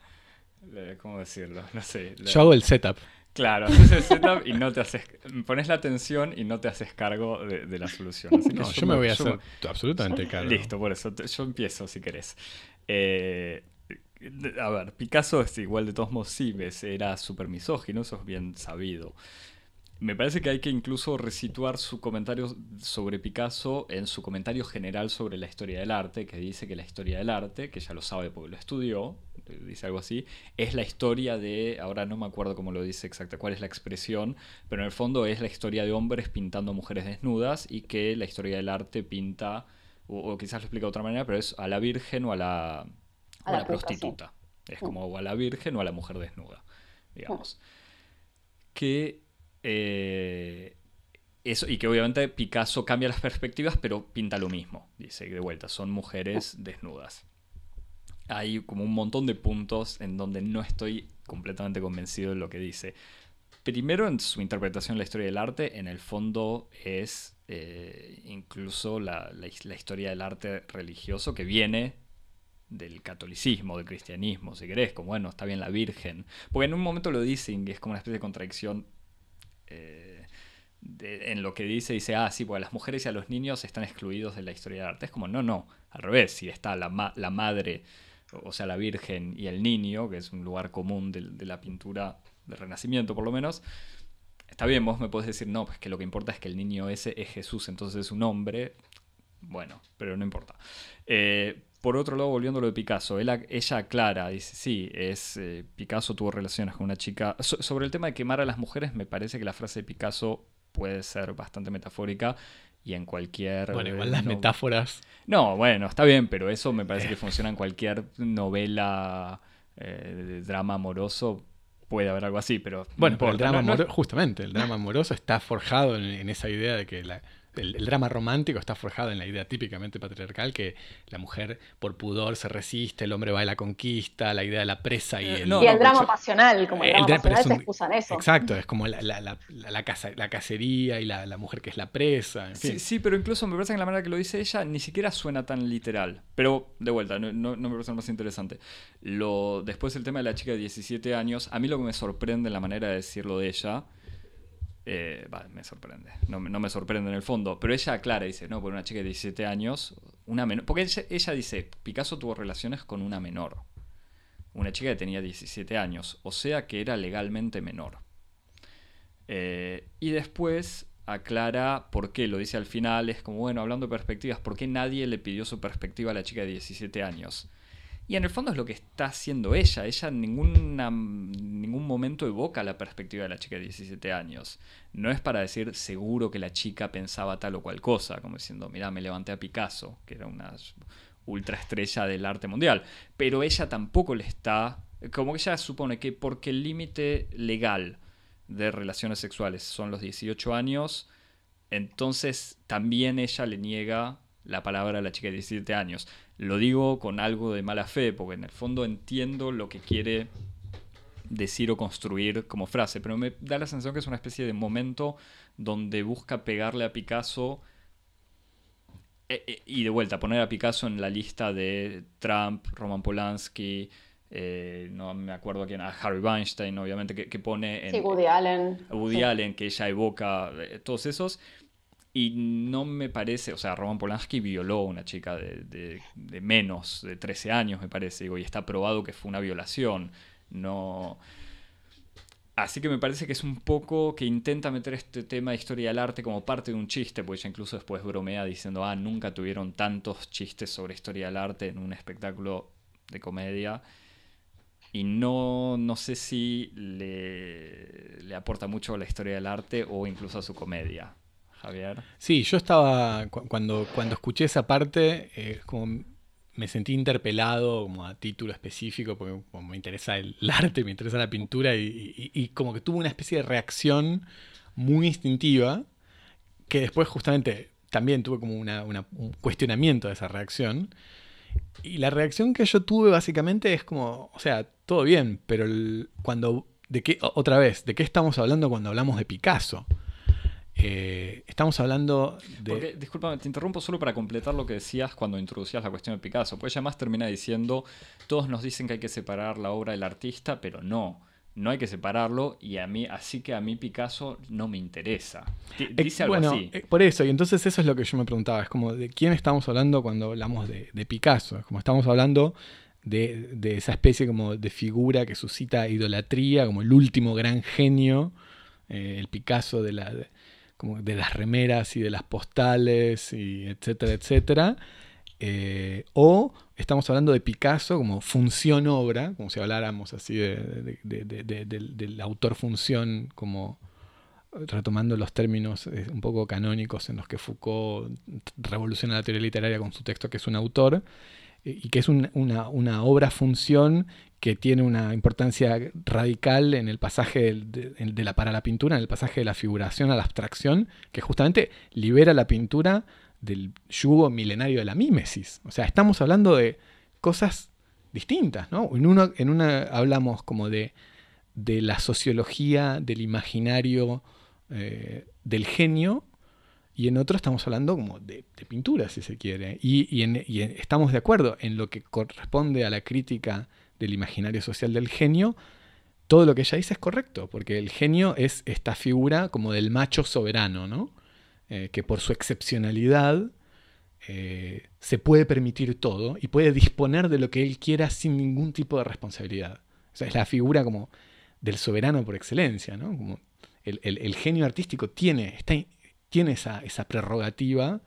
S1: ¿cómo decirlo? No sé.
S2: Yo hago el setup.
S1: Claro, haces el setup y no te haces. Pones la atención y no te haces cargo de, la solución.
S2: no, yo, me voy a hacer absolutamente cargo.
S1: Listo, por eso. yo empiezo si querés. Eh, a ver, Picasso es igual de todos modos, sí, ves, era súper misógino, eso es bien sabido. Me parece que hay que incluso resituar su comentario sobre Picasso en su comentario general sobre la historia del arte, que dice que la historia del arte, que ya lo sabe porque lo estudió, dice algo así, es la historia de, ahora no me acuerdo cómo lo dice exacta, cuál es la expresión, pero en el fondo es la historia de hombres pintando mujeres desnudas y que la historia del arte pinta, o, quizás lo explica de otra manera, pero es a la virgen o a la, la, prostituta. Es como o a la virgen o a la mujer desnuda, digamos. Que eh, eso, y que obviamente Picasso cambia las *laughs* perspectivas, pero pinta lo mismo. Dice de vuelta, son mujeres desnudas. Hay como un montón de puntos en donde no estoy completamente convencido de lo que dice. Primero, en su interpretación de la historia del arte, en el fondo es eh, incluso la, historia del arte religioso que viene del catolicismo, del cristianismo, si querés, como bueno, está bien la Virgen. Porque en un momento lo dicen y es como una especie de contradicción eh, en lo que dice, dice, ah, sí, pues las mujeres y a los niños están excluidos de la historia del arte. Es como, no, no, al revés, si está la, la madre, o sea, la Virgen y el niño, que es un lugar común de, la pintura del Renacimiento por lo menos, está bien, vos me podés decir, no, pues que lo que importa es que el niño ese es Jesús, entonces es un hombre, bueno, pero no importa. Eh, por otro lado, volviendo a lo de Picasso, ella, aclara, dice, sí, es eh, Picasso tuvo relaciones con una chica. sobre el tema de quemar a las mujeres, me parece que la frase de Picasso puede ser bastante metafórica y en cualquier...
S2: Bueno, igual las metáforas...
S1: No, bueno, está bien, pero eso me parece que funciona en cualquier novela eh, de drama amoroso. Puede haber algo así, pero...
S2: Bueno, el drama amoroso, justamente, el drama amoroso está forjado en, esa idea de que la, el, drama romántico está forjado en la idea típicamente patriarcal que la mujer por pudor se resiste, el hombre va a la conquista, la idea de la presa y
S3: Eh,
S2: el...
S3: y el drama pasional, como el,
S2: el
S3: drama
S2: dra-
S3: pasional
S2: es
S3: se
S2: un-
S3: excusa en eso.
S2: Exacto, es como la, la, la, la, casa- la cacería y la, la mujer que es la presa, en
S1: Sí,
S2: fin.
S1: sí, pero incluso me parece que la manera que lo dice ella ni siquiera suena tan literal. Pero, de vuelta, no, no- no me parece lo más interesante. Lo, después el tema de la chica de 17 años, a mí lo que me sorprende en la manera de decirlo de ella, eh, me sorprende, no, no me sorprende en el fondo, pero ella aclara, dice, no, por una chica de 17 años, una menor, porque ella, ella dice, Picasso tuvo relaciones con una menor, una chica que tenía 17 años, o sea que era legalmente menor. Eh, y después aclara por qué, lo dice al final, es como, bueno, hablando de perspectivas, ¿por qué nadie le pidió su perspectiva a la chica de 17 años? Y en el fondo es lo que está haciendo ella. Ella en ninguna, ningún momento evoca la perspectiva de la chica de 17 años. No es para decir seguro que la chica pensaba tal o cual cosa, como diciendo, mira, me levanté a Picasso, que era una ultraestrella del arte mundial. Pero ella tampoco le está... Como que ella supone que porque el límite legal de relaciones sexuales son los 18 años, entonces también ella le niega la palabra a la chica de 17 años. Lo digo con algo de mala fe, porque en el fondo entiendo lo que quiere decir o construir como frase, pero me da la sensación que es una especie de momento donde busca pegarle a Picasso eh, eh, y de vuelta poner a Picasso en la lista de Trump, Roman Polanski, eh, no me acuerdo a quién, a Harry Weinstein, obviamente, que, que pone en
S3: Sí, Woody Allen.
S1: Woody
S3: Sí.
S1: Allen, que ella evoca eh, todos esos. Y no me parece, o sea, Roman Polanski violó a una chica de, de- menos de 13 años, me parece, digo, y está probado que fue una violación. No. Así que me parece que es un poco que intenta meter este tema de historia del arte como parte de un chiste, porque ella incluso después bromea diciendo, ah, nunca tuvieron tantos chistes sobre historia del arte en un espectáculo de comedia. Y no, no sé si le, le aporta mucho a la historia del arte o incluso a su comedia.
S2: Sí, yo estaba, cu- cuando, cuando escuché esa parte, eh, como me sentí interpelado como a título específico, porque me interesa el, *laughs* arte, me interesa la pintura, y, como que tuve una especie de reacción muy instintiva, que después justamente también tuve como un cuestionamiento de esa reacción. Y la reacción que yo tuve básicamente es como, o sea, todo bien, pero cuando, de qué, otra vez, ¿de qué estamos hablando cuando hablamos de Picasso? Eh, estamos hablando de...
S1: Porque, discúlpame, te interrumpo solo para completar lo que decías cuando introducías la cuestión de Picasso. Pues ella más termina diciendo, todos nos dicen que hay que separar la obra del artista, pero no. No hay que separarlo y a mí, así que a mí Picasso no me interesa.
S2: Eh,
S1: Dice algo
S2: bueno,
S1: así.
S2: eh, por eso, y entonces eso es lo que yo me preguntaba, es como de quién estamos hablando cuando hablamos de, de Picasso, es como estamos hablando de, de esa especie como de figura que suscita idolatría, como el último gran genio, el Picasso de, la, de- de las remeras y de las postales, y etcétera, etcétera. Eh, o estamos hablando de Picasso como función obra, como si habláramos así de- de- de- de- de- del, autor función como retomando los términos eh, un poco canónicos en los que Foucault revoluciona la teoría literaria con su texto que es un autor, y que es un- una, una obra función que tiene una importancia radical en el pasaje de, la, para la pintura, en el pasaje de la figuración a la abstracción, que justamente libera la pintura del yugo milenario de la mímesis. O sea, estamos hablando de cosas distintas, ¿no? En, uno, en una hablamos como de, de la sociología del imaginario eh, del genio y en otro estamos hablando como de, pintura, si se quiere. Y, estamos de acuerdo en lo que corresponde a la crítica del imaginario social del genio. Todo lo que ella dice es correcto, porque el genio es esta figura como del macho soberano, ¿no? Eh, que por su excepcionalidad eh, se puede permitir todo y puede disponer de lo que él quiera sin ningún tipo de responsabilidad. Es la figura como del soberano por excelencia, ¿no? Como el, el- el genio artístico tiene, está, tiene esa, esa prerrogativa,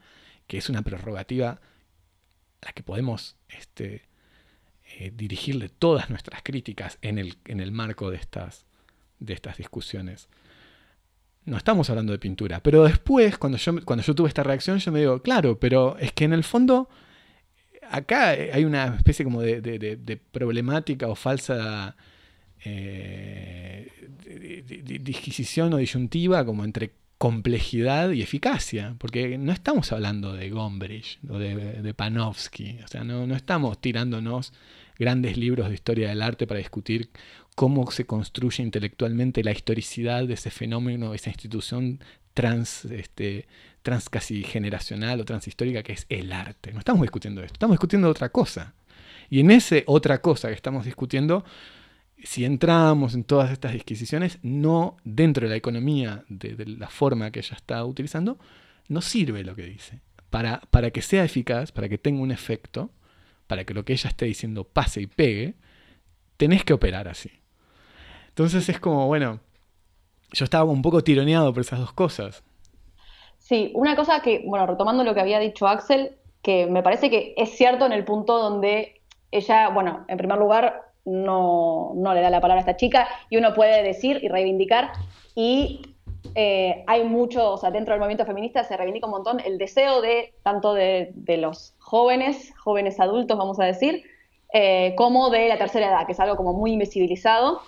S2: que es una prerrogativa a la que podemos este, eh, dirigirle todas nuestras críticas en el, en el marco de estas, de estas discusiones. No estamos hablando de pintura, pero después, cuando yo, cuando yo tuve esta reacción, yo me digo, claro, pero es que en el fondo acá hay una especie como de, problemática o falsa eh, disquisición o disyuntiva como entre complejidad y eficacia, porque no estamos hablando de Gombrich o de, Panofsky, o sea, no, no estamos tirándonos grandes libros de historia del arte para discutir cómo se construye intelectualmente la historicidad de ese fenómeno, esa institución trans, este, trans casi generacional o transhistórica que es el arte. No estamos discutiendo esto, estamos discutiendo otra cosa. Y en ese otra cosa que estamos discutiendo, si entramos en todas estas disquisiciones, no dentro de la economía, de, la forma que ella está utilizando, no sirve lo que dice. Para, para que sea eficaz, para que tenga un efecto, para que lo que ella esté diciendo pase y pegue, tenés que operar así. Entonces es como, bueno, yo estaba un poco tironeado por esas dos cosas.
S3: Sí, una cosa que, bueno, retomando lo que había dicho Axel, que me parece que es cierto en el punto donde ella, bueno, en primer lugar, no, no le da la palabra a esta chica y uno puede decir y reivindicar y eh, hay mucho, o sea, dentro del movimiento feminista se reivindica un montón el deseo de tanto de, los jóvenes, jóvenes adultos, vamos a decir, eh, como de la tercera edad, que es algo como muy invisibilizado.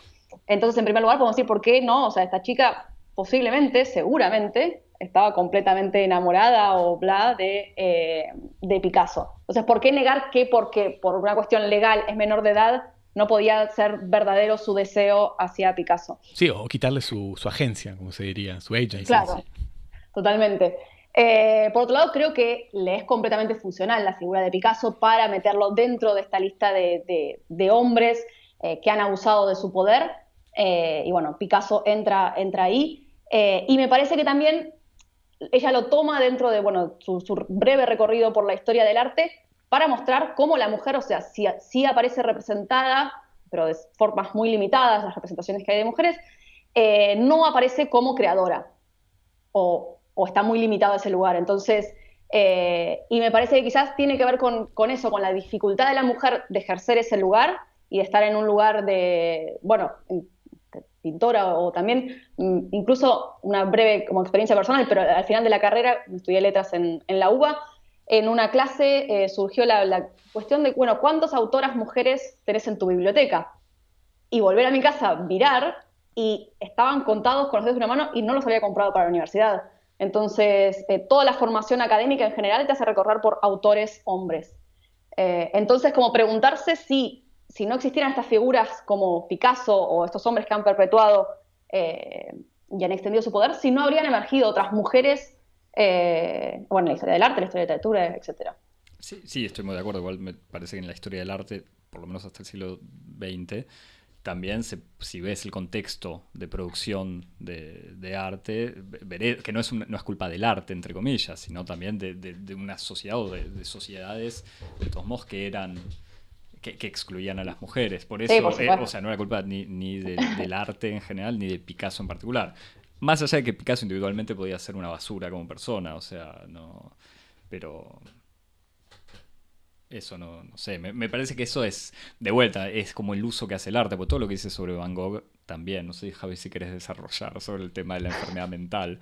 S3: Entonces, en primer lugar, podemos decir por qué no, o sea, esta chica posiblemente, seguramente, estaba completamente enamorada o bla de, eh, de Picasso. Entonces, ¿por qué negar que porque por una cuestión legal es menor de edad no podía ser verdadero su deseo hacia Picasso.
S2: Sí, o quitarle su, agencia, como se diría, su agency.
S3: Claro, totalmente. Eh, por otro lado, creo que le es completamente funcional la figura de Picasso para meterlo dentro de esta lista de, hombres eh, que han abusado de su poder. Eh, y bueno, Picasso entra, entra ahí. y me parece que también ella lo toma dentro de bueno, su, su breve recorrido por la historia del arte para mostrar cómo la mujer, o sea, sí, aparece representada, pero de formas muy limitadas, las representaciones que hay de mujeres, eh, no aparece como creadora o, está muy limitado ese lugar. Entonces, eh, y me parece que quizás tiene que ver con, eso, con la dificultad de la mujer de ejercer ese lugar y de estar en un lugar de, bueno, pintora o también mm, incluso una breve como experiencia personal, pero al final de la carrera estudié letras en, en la UBA, en una clase eh, surgió la, cuestión de, bueno, ¿cuántas autoras mujeres tenés en tu biblioteca? Y volver a mi casa, mirar, y estaban contados con los dedos de una mano y no los había comprado para la universidad. Entonces, eh, toda la formación académica en general te hace recorrer por autores hombres. Eh, entonces, como preguntarse si, si no existieran estas figuras como Picasso o estos hombres que han perpetuado y han extendido su poder, si no habrían emergido otras mujeres eh, bueno, la historia del arte, la historia de la literatura, etc.
S1: Sí, sí, estoy muy de acuerdo. Igual me parece que en la historia del arte, por lo menos hasta el siglo XX, también si ves el contexto de producción de, arte, veré que no es, no es culpa del arte, entre comillas, sino también de, una sociedad o de, sociedades, de todos modos, que eran que, excluían a las mujeres. Por eso, eh, o sea, no era culpa ni, ni del arte en general, ni de Picasso en particular. Más allá de que Picasso individualmente podía ser una basura como persona, o sea, no. Pero. Eso no, no sé, me, parece que eso es, de vuelta, es como el uso que hace el arte, porque todo lo que dice sobre Van Gogh también, no sé, Javi, si querés desarrollar sobre el tema de la enfermedad mental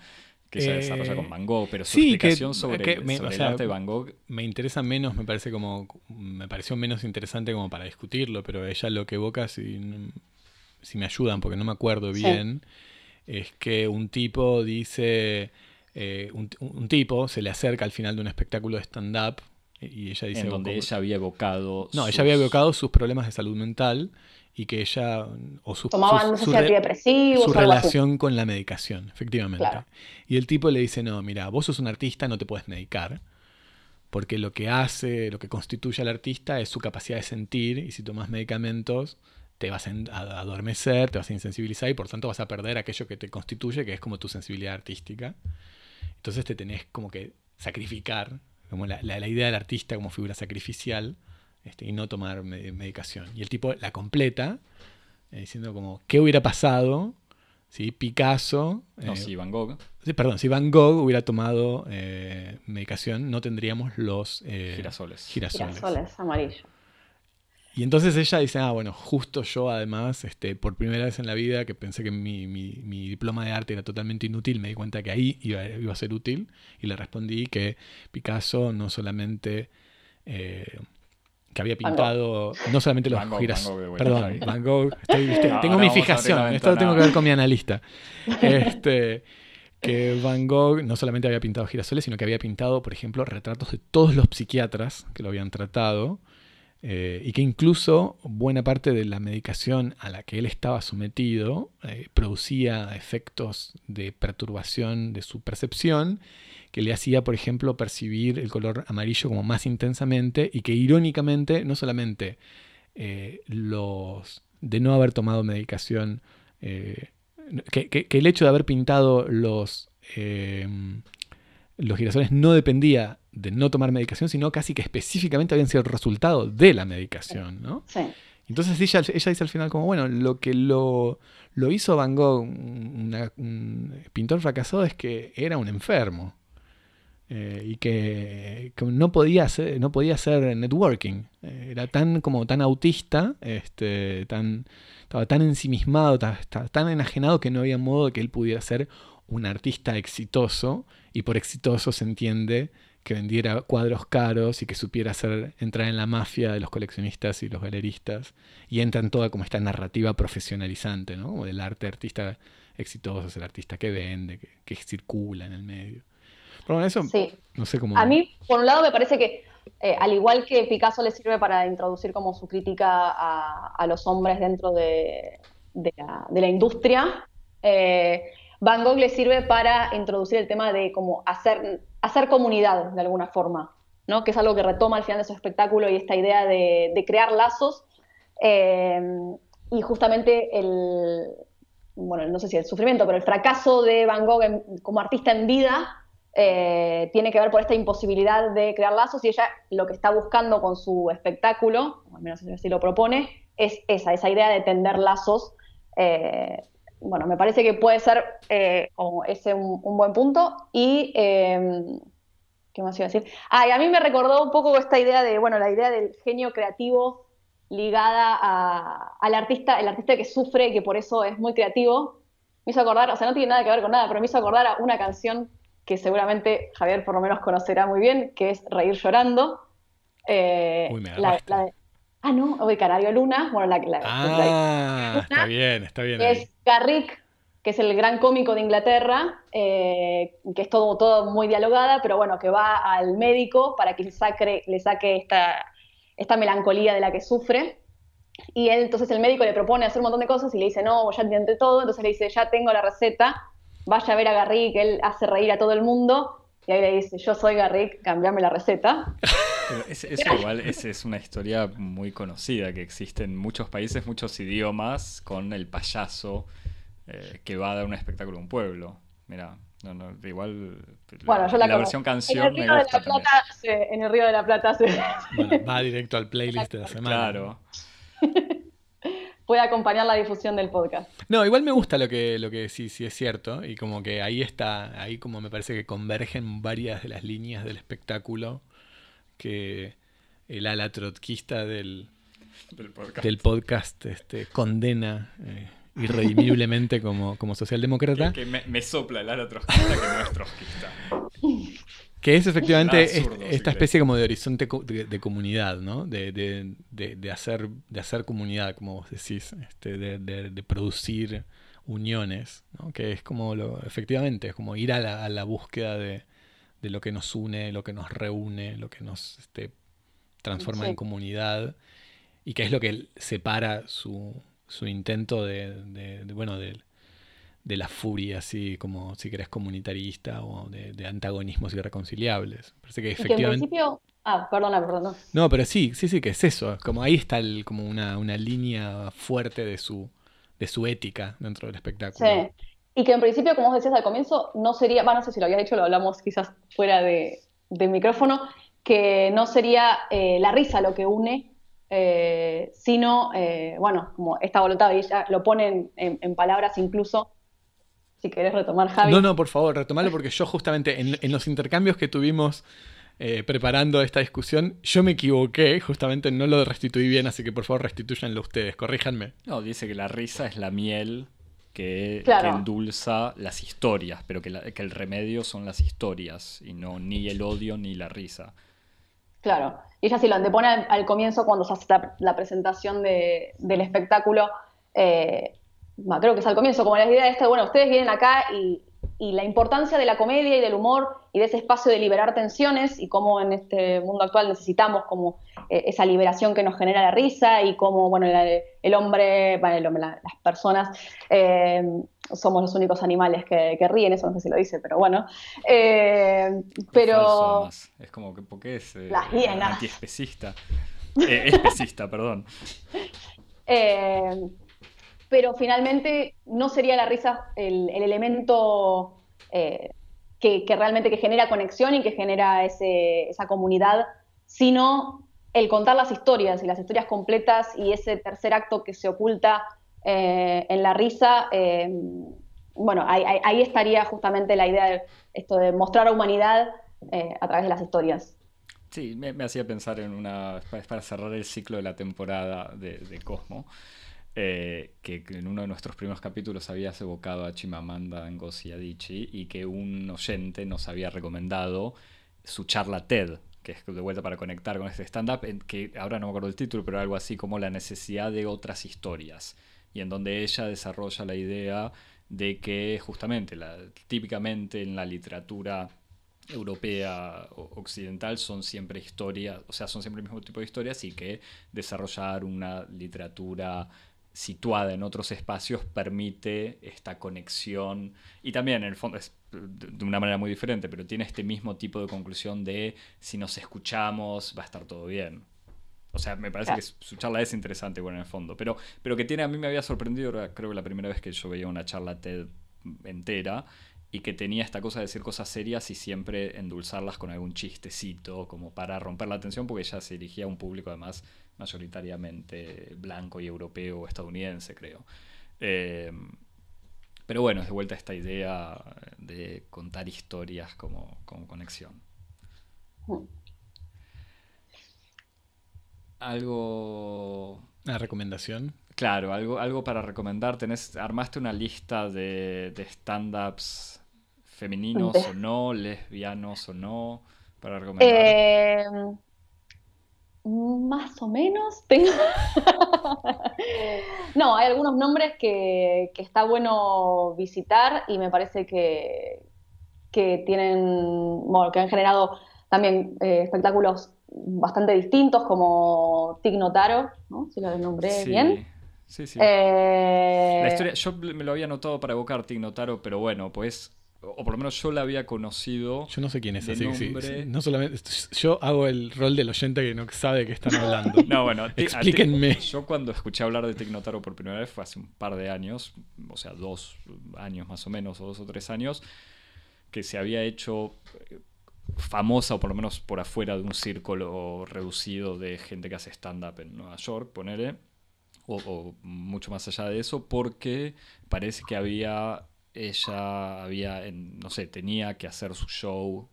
S1: que se desarrolla con Van Gogh, pero su explicación sobre, el arte de Van Gogh...
S2: Me interesa menos, me parece como, me pareció menos interesante como para discutirlo, pero ella lo que evoca, si, si me ayudan, porque no me acuerdo bien es que un tipo dice, eh, un, tipo se le acerca al final de un espectáculo de stand-up y ella dice...
S1: En donde ella había evocado...
S2: No, ella había evocado sus problemas de salud mental y que ella... O su,
S3: Tomaban, su, su
S2: relación con la medicación, efectivamente. Y el tipo le dice, no, mira, vos sos un artista, no te puedes medicar porque lo que hace, lo que constituye al artista es su capacidad de sentir y si tomas medicamentos te vas a adormecer, te vas a insensibilizar y por tanto vas a perder aquello que te constituye, que es como tu sensibilidad artística. Entonces te tenés como que sacrificar, como la, idea del artista como figura sacrificial, este, y no tomar medicación. Y el tipo la completa, eh, diciendo como, ¿qué hubiera pasado si Picasso...
S1: no, eh, si Van Gogh.
S2: perdón, si Van Gogh hubiera tomado eh, medicación, no tendríamos los
S1: girasoles.
S3: Girasoles, girasoles amarillos.
S2: Y entonces ella dice, ah, bueno, justo yo además, este, por primera vez en la vida que pensé que mi, diploma de arte era totalmente inútil, me di cuenta que ahí iba, a ser útil y le respondí que Picasso no solamente... Eh, que había pintado no solamente los girasoles. Perdón, Van Gogh. tengo mi fijación. Esto lo tengo que ver con mi *laughs* analista. Este, que Van Gogh no solamente había pintado girasoles, sino que había pintado, por ejemplo, retratos de todos los psiquiatras que lo habían tratado. Eh, y que incluso buena parte de la medicación a la que él estaba sometido eh, producía efectos de perturbación de su percepción que le hacía, por ejemplo, percibir el color amarillo como más intensamente y que irónicamente no solamente eh, los de no haber tomado medicación, que, el hecho de haber pintado los, los girasoles no dependía de no tomar medicación, sino casi que específicamente habían sido el resultado de la medicación, ¿no? Sí. Entonces ella, ella dice al final como, bueno, lo que lo, lo hizo Van Gogh, un pintor fracasado, es que era un enfermo. Eh, y que, no podía hacer, no podía hacer networking. Eh, era tan como tan autista, este, tan, estaba tan ensimismado, estaba tan enajenado que no había modo de que él pudiera ser un artista exitoso, y por exitoso se entiende que vendiera cuadros caros y que supiera hacer, entrar en la mafia de los coleccionistas y los galeristas. Y entra en toda como esta narrativa profesionalizante, ¿no? Como del arte artista exitoso, es el artista que vende, que, circula en el medio. Pero bueno, eso no sé cómo...
S3: A mí, por un lado, me parece que eh, al igual que Picasso le sirve para introducir como su crítica a, los hombres dentro de, la, industria, eh, Van Gogh le sirve para introducir el tema de cómo hacer, hacer comunidad de alguna forma, ¿no? que es algo que retoma al final de su espectáculo y esta idea de, crear lazos. Eh, y justamente el, bueno, no sé si el sufrimiento, pero el fracaso de Van Gogh como artista en vida eh, tiene que ver por esta imposibilidad de crear lazos y ella lo que está buscando con su espectáculo, o al menos así lo propone, es esa, esa idea de tender lazos eh, bueno, me parece que puede ser eh, ese un, buen punto. Y, em, ¿qué más iba a decir? Ah, y a mí me recordó un poco esta idea de, bueno, la idea del genio creativo ligada al artista, el artista que sufre y que por eso es muy creativo. Me hizo acordar, o sea, no tiene nada que ver con nada, pero me hizo acordar a una canción que seguramente Javier por lo menos conocerá muy bien, que es Reír Llorando.
S2: Eh, Uy, me la,
S3: Ah, no, o Canario Luna. Bueno, la,
S2: la, ah, está bien, está bien.
S3: Es Garrick, que es el gran cómico de Inglaterra, eh, que es todo, todo muy dialogada, pero bueno, que va al médico para que le saque, le saque esta, melancolía de la que sufre. Y él, entonces el médico le propone hacer un montón de cosas y le dice, no, ya entiende todo. Entonces le dice, ya tengo la receta, vaya a ver a Garrick, él hace reír a todo el mundo. Y ahí le dice, yo soy Garrick, cambiame la receta.
S1: eso igual es una historia muy conocida, que existe en muchos países, muchos idiomas, con el payaso eh, que va a dar un espectáculo a un pueblo. Mira, no, no, igual
S3: bueno, la,
S1: la versión canción
S3: en el, Río de la Plata en el Río de la Plata se...
S2: bueno, va directo al playlist de la semana.
S1: Claro. *laughs*
S3: Puede acompañar la difusión del podcast.
S2: No, igual me gusta lo que, lo que sí, sí es cierto. Y como que ahí está, ahí como me parece que convergen varias de las líneas del espectáculo que el ala trotskista del, del podcast, este, condena eh, irredimiblemente como, como socialdemócrata.
S1: Que, me, sopla el ala trotskista que no es trotskista. *laughs*
S2: Que es efectivamente esta especie como de horizonte de, comunidad, ¿no? De, de, hacer, de hacer comunidad, como vos decís, este, de, producir uniones, ¿no? Que es como lo, efectivamente, es como ir a la, a la búsqueda de, de lo que nos une, lo que nos reúne, lo que nos este, transforma en comunidad y que es lo que separa su, su intento de, bueno, de, la furia, así como si querés comunitarista o de, antagonismos irreconciliables. Parece que efectivamente...
S3: principio... Ah, perdona, perdona.
S2: No, pero sí, sí, sí, que es eso. Como ahí está como una, una línea fuerte de su, de su ética dentro del espectáculo.
S3: Sí. Y que en principio, como vos decías al comienzo, no sería, bueno, no sé si lo habías dicho, lo hablamos quizás fuera de, micrófono, que no sería eh, la risa lo que une, eh, sino, eh, bueno, como esta voluntad, y ella lo pone en, palabras incluso, si querés retomar, Javi.
S2: No, no, por favor, retomarlo porque yo justamente en, los intercambios que tuvimos preparando esta discusión, yo me equivoqué, justamente no lo restituí bien, así que por favor restituyanlo ustedes, corríjanme.
S1: No, dice que la risa es la miel que, endulza las historias, pero que, el remedio son las historias y no ni el odio ni la risa.
S3: Claro, y ella sí lo antepone al, comienzo cuando se hace la, presentación del espectáculo, eh, creo que es al comienzo, como la idea de esta, bueno, ustedes vienen acá y y la importancia de la comedia y del humor y de ese espacio de liberar tensiones y cómo en este mundo actual necesitamos como eh, esa liberación que nos genera la risa y cómo, bueno, el hombre, bueno, las personas eh, somos los únicos animales que, ríen, eso no sé si lo dice, pero bueno. Eh, pero...
S1: es como que, porque es
S3: las hienas.
S1: antiespecista. especista, *laughs* perdón.
S3: Pero finalmente no sería la risa el, elemento que, realmente que genera conexión y que genera esa comunidad, sino el contar las historias y las historias completas y ese tercer acto que se oculta eh, en la risa, eh, bueno, ahí, estaría justamente la idea de esto de mostrar a humanidad eh, a través de las historias.
S1: Sí, me, hacía pensar en una, para cerrar el ciclo de la temporada de, Cosmo, que en uno de nuestros primeros capítulos habías evocado a Chimamanda Ngozi Adichie y que un oyente nos había recomendado su charla TED, que es de vuelta para conectar con este stand-up, que ahora no me acuerdo el título, pero algo así como la necesidad de otras historias, y en donde ella desarrolla la idea de que justamente, típicamente en la literatura europea occidental son siempre historias, o sea, son siempre el mismo tipo de historias y que desarrollar una literatura situada en otros espacios permite esta conexión y también en el fondo es de una manera muy diferente, pero tiene este mismo tipo de conclusión de si nos escuchamos va a estar todo bien. O sea, me parece que su charla es interesante, bueno, en el fondo, pero, pero que tiene, a mí me había sorprendido, creo que la primera vez que yo veía una charla TED entera, y que tenía esta cosa de decir cosas serias y siempre endulzarlas con algún chistecito, como para romper la atención, porque ella se dirigía a un público además mayoritariamente blanco y europeo o estadounidense, creo. Eh, pero bueno, es de vuelta esta idea de contar historias como, conexión. Algo.
S2: ¿Una recomendación?
S1: Claro, algo, algo para recomendar. Tenés, armaste una lista de, de stand-ups femeninos o no, lesbianos o no, para recomendar.
S3: Eh, más o menos. Tengo... *laughs* no, hay algunos nombres que, está bueno visitar y me parece que, que tienen, bueno, que han generado también eh, espectáculos bastante distintos, como Tig Notaro, ¿no? si lo nombré bien.
S1: Sí, sí. Eh, La historia, yo me lo había notado para evocar Tig Notaro, pero bueno, pues o por lo menos yo la había conocido.
S2: Yo no sé quién es así. no solamente, yo hago el rol del oyente que no sabe de qué están hablando. *laughs*
S1: no, bueno,
S2: explíquenme.
S1: Yo cuando escuché hablar de Tecnotaro por primera vez fue hace un par de años, o sea, dos años más o menos, o dos o tres años, que se había hecho eh, famosa, o por lo menos por afuera de un círculo reducido de gente que hace stand-up en Nueva York, ponele. o mucho más allá de eso, porque parece que había ella había, no sé, tenía que hacer su show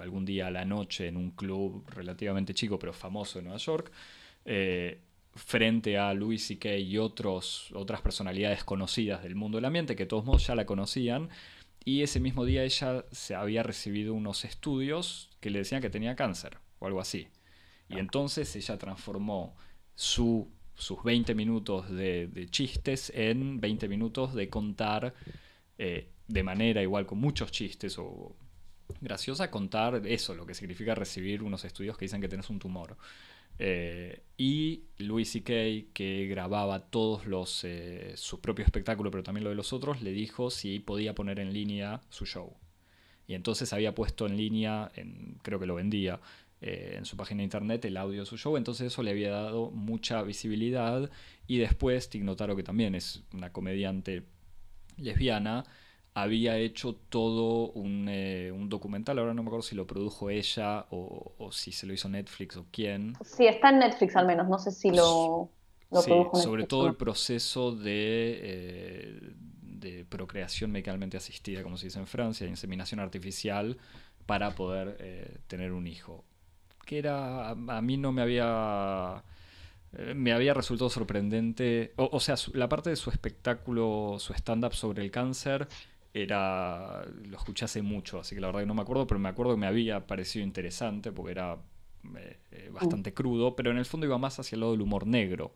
S1: algún día a la noche en un club relativamente chico pero famoso en Nueva York, eh, frente a Louis C.K. y otros, otras personalidades conocidas del mundo del ambiente que de todos modos ya la conocían. Y ese mismo día ella se había recibido unos estudios que le decían que tenía cáncer o algo así. Y entonces ella transformó su, sus 20 minutos de, de, chistes en 20 minutos de contar eh, de manera igual con muchos chistes o graciosa contar eso, lo que significa recibir unos estudios que dicen que tienes un tumor. Eh, y Louis C.K., que grababa todos los eh, su propio espectáculo, pero también lo de los otros, le dijo si podía poner en línea su show. Y entonces había puesto en línea, en, creo que lo vendía, en su página de internet el audio de su show, entonces eso le había dado mucha visibilidad. Y después Tignotaro, que también es una comediante lesbiana, había hecho todo eh, un, documental, ahora no me acuerdo si lo produjo ella o, si se lo hizo Netflix o quién.
S3: Sí, está en Netflix al menos, no sé si lo, lo
S1: sí, Sobre todo el proceso de, eh, de procreación medicalmente asistida, como se dice en Francia, inseminación artificial para poder eh, tener un hijo. Que era, a mí no me había me había resultado sorprendente. O, sea, la parte de su espectáculo, su stand-up sobre el cáncer, era. Lo escuché hace mucho, así que la verdad que no me acuerdo, pero me acuerdo que me había parecido interesante porque era eh, eh, bastante mm. crudo, pero en el fondo iba más hacia el lado del humor negro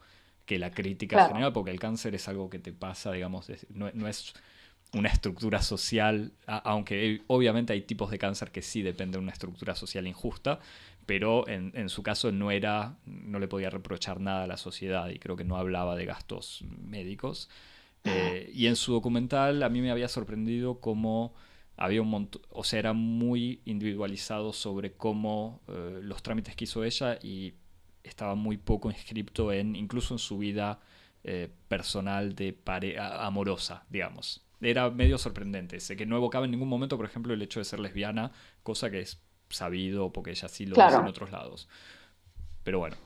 S1: que la crítica general, porque el cáncer es algo que te pasa, digamos, no, es una estructura social, aunque obviamente hay tipos de cáncer que sí dependen de una estructura social injusta, pero en, su caso no era, no le podía reprochar nada a la sociedad y creo que no hablaba de gastos médicos. Eh, y en su documental a mí me había sorprendido cómo había un montón, o sea, era muy individualizado sobre cómo eh, los trámites que hizo ella y estaba muy poco inscripto en, incluso en su vida eh, personal de amorosa, digamos. Era medio sorprendente. Sé que no evocaba en ningún momento, por ejemplo, el hecho de ser lesbiana, cosa que es sabido porque ella sí lo dice en otros lados. Pero bueno.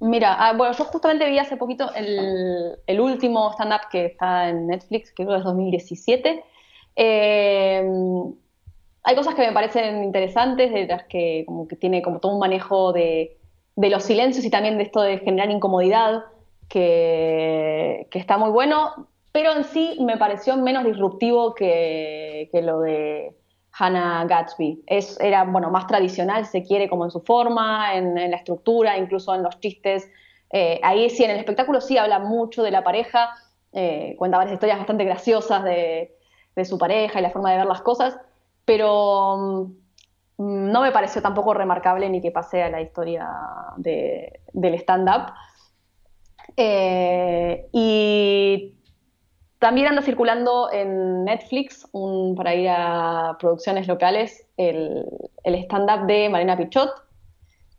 S3: Mira, ah, bueno, yo justamente vi hace poquito el, último stand-up que está en Netflix, que creo que es 2017. Eh, hay cosas que me parecen interesantes, de las que como que tiene como todo un manejo de, de los silencios y también de esto de generar incomodidad que, está muy bueno, pero en sí me pareció menos disruptivo que, lo de Hannah Gatsby. Es, era bueno, más tradicional, se quiere, como en su forma, en, la estructura, incluso en los chistes. Eh, ahí sí, en el espectáculo sí habla mucho de la pareja, eh, cuenta varias historias bastante graciosas de, su pareja y la forma de ver las cosas, pero mm, no me pareció tampoco remarcable ni que pase a la historia del stand-up. Eh, y también anda circulando en Netflix, para ir a producciones locales, el, stand-up de Marina Pichot,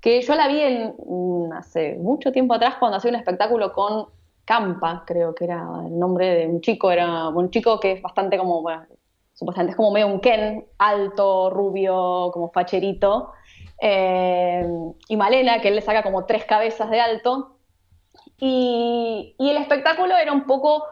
S3: que yo la vi en, mm, hace mucho tiempo atrás cuando hacía un espectáculo con Campa, creo que era el nombre de un chico, era un chico que es bastante como, supuestamente es como medio un Ken, alto, rubio, como facherito, eh, y Malena, que él le saca como tres cabezas de alto, y, el espectáculo era un poco,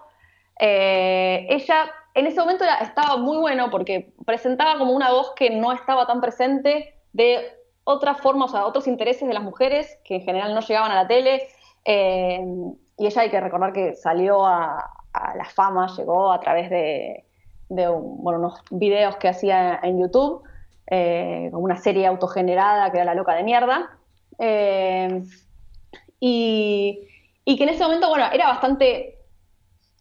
S3: eh, ella en ese momento estaba muy bueno porque presentaba como una voz que no estaba tan presente de otras formas, o sea, otros intereses de las mujeres que en general no llegaban a la tele. Eh, y ella hay que recordar que salió a, la fama, llegó a través de, unos videos que hacía en YouTube, eh, una serie autogenerada que era La Loca de Mierda. y, y que en ese momento, bueno, era bastante,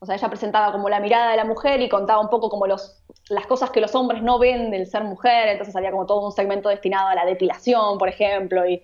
S3: o sea, ella presentaba como la mirada de la mujer y contaba un poco como los, las cosas que los hombres no ven del ser mujer, entonces había como todo un segmento destinado a la depilación, por ejemplo, y,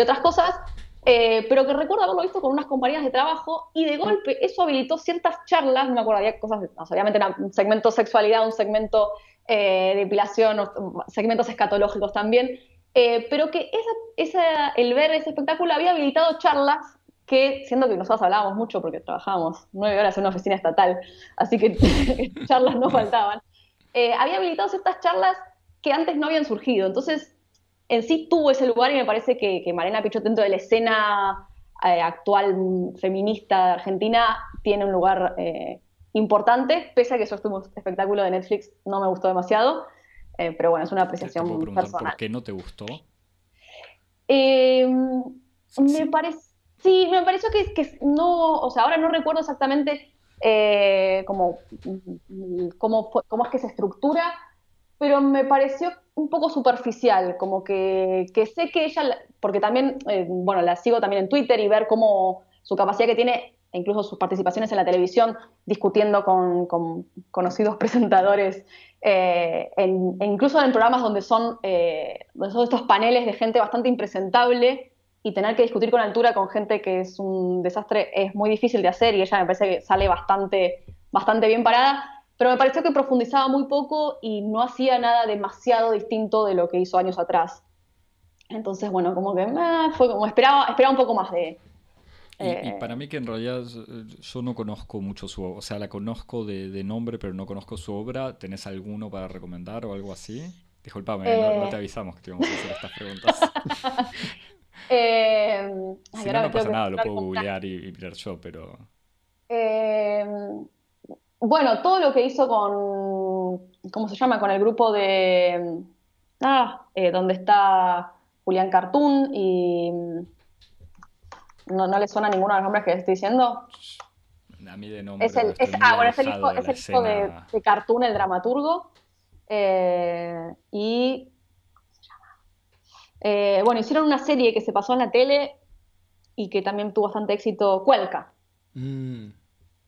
S3: otras cosas, eh, pero que recuerdo haberlo visto con unas compañías de trabajo y de golpe eso habilitó ciertas charlas, no me acuerdo, cosas, obviamente un segmento sexualidad, un segmento eh, depilación, segmentos escatológicos también, eh, pero que esa, el ver ese espectáculo había habilitado charlas que, siendo que nosotros hablábamos mucho porque trabajábamos nueve horas en una oficina estatal, así que *laughs* charlas no faltaban, eh, había habilitado ciertas charlas que antes no habían surgido. Entonces, en sí tuvo ese lugar y me parece que, que Marina Pichot dentro de la escena eh, actual feminista de Argentina tiene un lugar eh, importante, pese a que eso estuvo espectáculo de Netflix no me gustó demasiado, pero bueno, es una apreciación personal.
S1: ¿Por qué no te gustó?
S3: me parece Sí, me pareció que, no, o sea, ahora no recuerdo exactamente eh, cómo, es que se estructura, pero me pareció un poco superficial, como que, sé que ella, porque también, eh, bueno, la sigo también en Twitter y ver cómo su capacidad que tiene, incluso sus participaciones en la televisión, discutiendo con, conocidos *laughs* presentadores, eh, e incluso en programas donde son, donde son estos paneles de gente bastante impresentable y tener que discutir con altura con gente que es un desastre es muy difícil de hacer y ella me parece que sale bastante, bastante bien parada, pero me pareció que profundizaba muy poco y no hacía nada demasiado distinto de lo que hizo años atrás. Entonces, bueno, como que ah, fue como esperaba, esperaba un poco más de...
S1: Y, eh, para mí que en realidad yo no conozco mucho su obra, o sea, la conozco de, nombre, pero no conozco su obra. ¿Tenés alguno para recomendar o algo así? Disculpame, no, no, te eh. avisamos que te íbamos a hacer estas preguntas. *laughs*
S3: Eh,
S1: si no, no pasa nada, lo puedo googlear y, mirar yo, pero...
S3: Eh, bueno, todo lo que hizo con, ¿cómo se llama? Con el grupo de... Ah, eh, donde está Julián Cartoon y... ¿No, ¿No le suena ninguno de los nombres que estoy diciendo?
S1: A mí de nombre.
S3: Es el, ah, bueno, es el hijo, es el hijo de, de, Cartoon, el dramaturgo. Eh, y eh, bueno, hicieron una serie que se pasó en la tele y que también tuvo bastante éxito, Cuelca. Mm.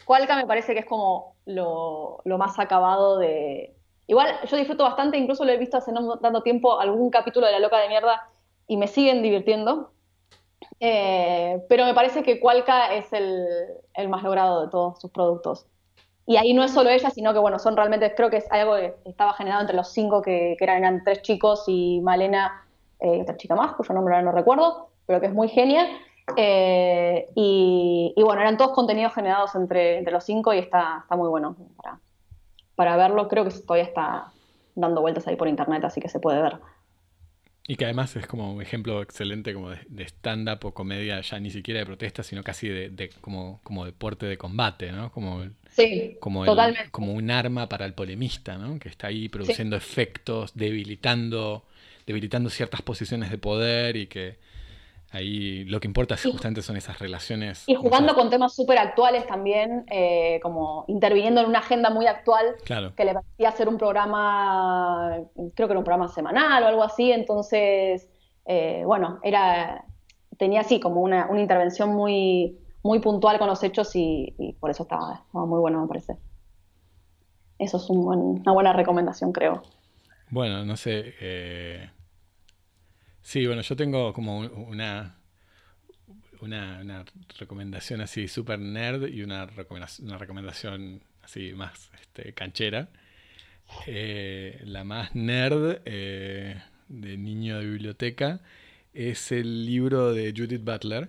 S3: Cuelca me parece que es como lo, más acabado de... Igual yo disfruto bastante, incluso lo he visto hace no tanto tiempo, algún capítulo de La Loca de Mierda y me siguen divirtiendo. Eh, pero me parece que Cualca es el, el, más logrado de todos sus productos. Y ahí no es solo ella, sino que bueno, son realmente, creo que es algo que estaba generado entre los cinco, que, eran, tres chicos y Malena, eh, otra chica más, cuyo nombre ahora no recuerdo, pero que es muy genial. Eh, y, bueno, eran todos contenidos generados entre, entre los cinco y está, está muy bueno para, para verlo. Creo que todavía está dando vueltas ahí por internet, así que se puede ver.
S2: Y que además es como un ejemplo excelente como de, stand-up o comedia, ya ni siquiera de protesta, sino casi de, como, como deporte de combate, ¿no? Como,
S3: sí,
S2: como, como un arma para el polemista, ¿no? Que está ahí produciendo efectos, debilitando, debilitando ciertas posiciones de poder y que Ahí lo que importa justamente son esas relaciones.
S3: Y jugando con temas súper actuales también, eh, como interviniendo en una agenda muy actual, que le parecía hacer un programa, creo que era un programa semanal o algo así, entonces, eh, bueno, era, tenía así como una, intervención muy, muy puntual con los hechos y, por eso estaba, muy bueno, me parece. Eso es una buena recomendación, creo.
S2: Bueno, no sé. Eh, Sí, bueno, yo tengo como una, una, recomendación así súper nerd y una recomendación, una recomendación así más este, canchera. Eh, la más nerd eh, de niño de biblioteca es el libro de Judith Butler,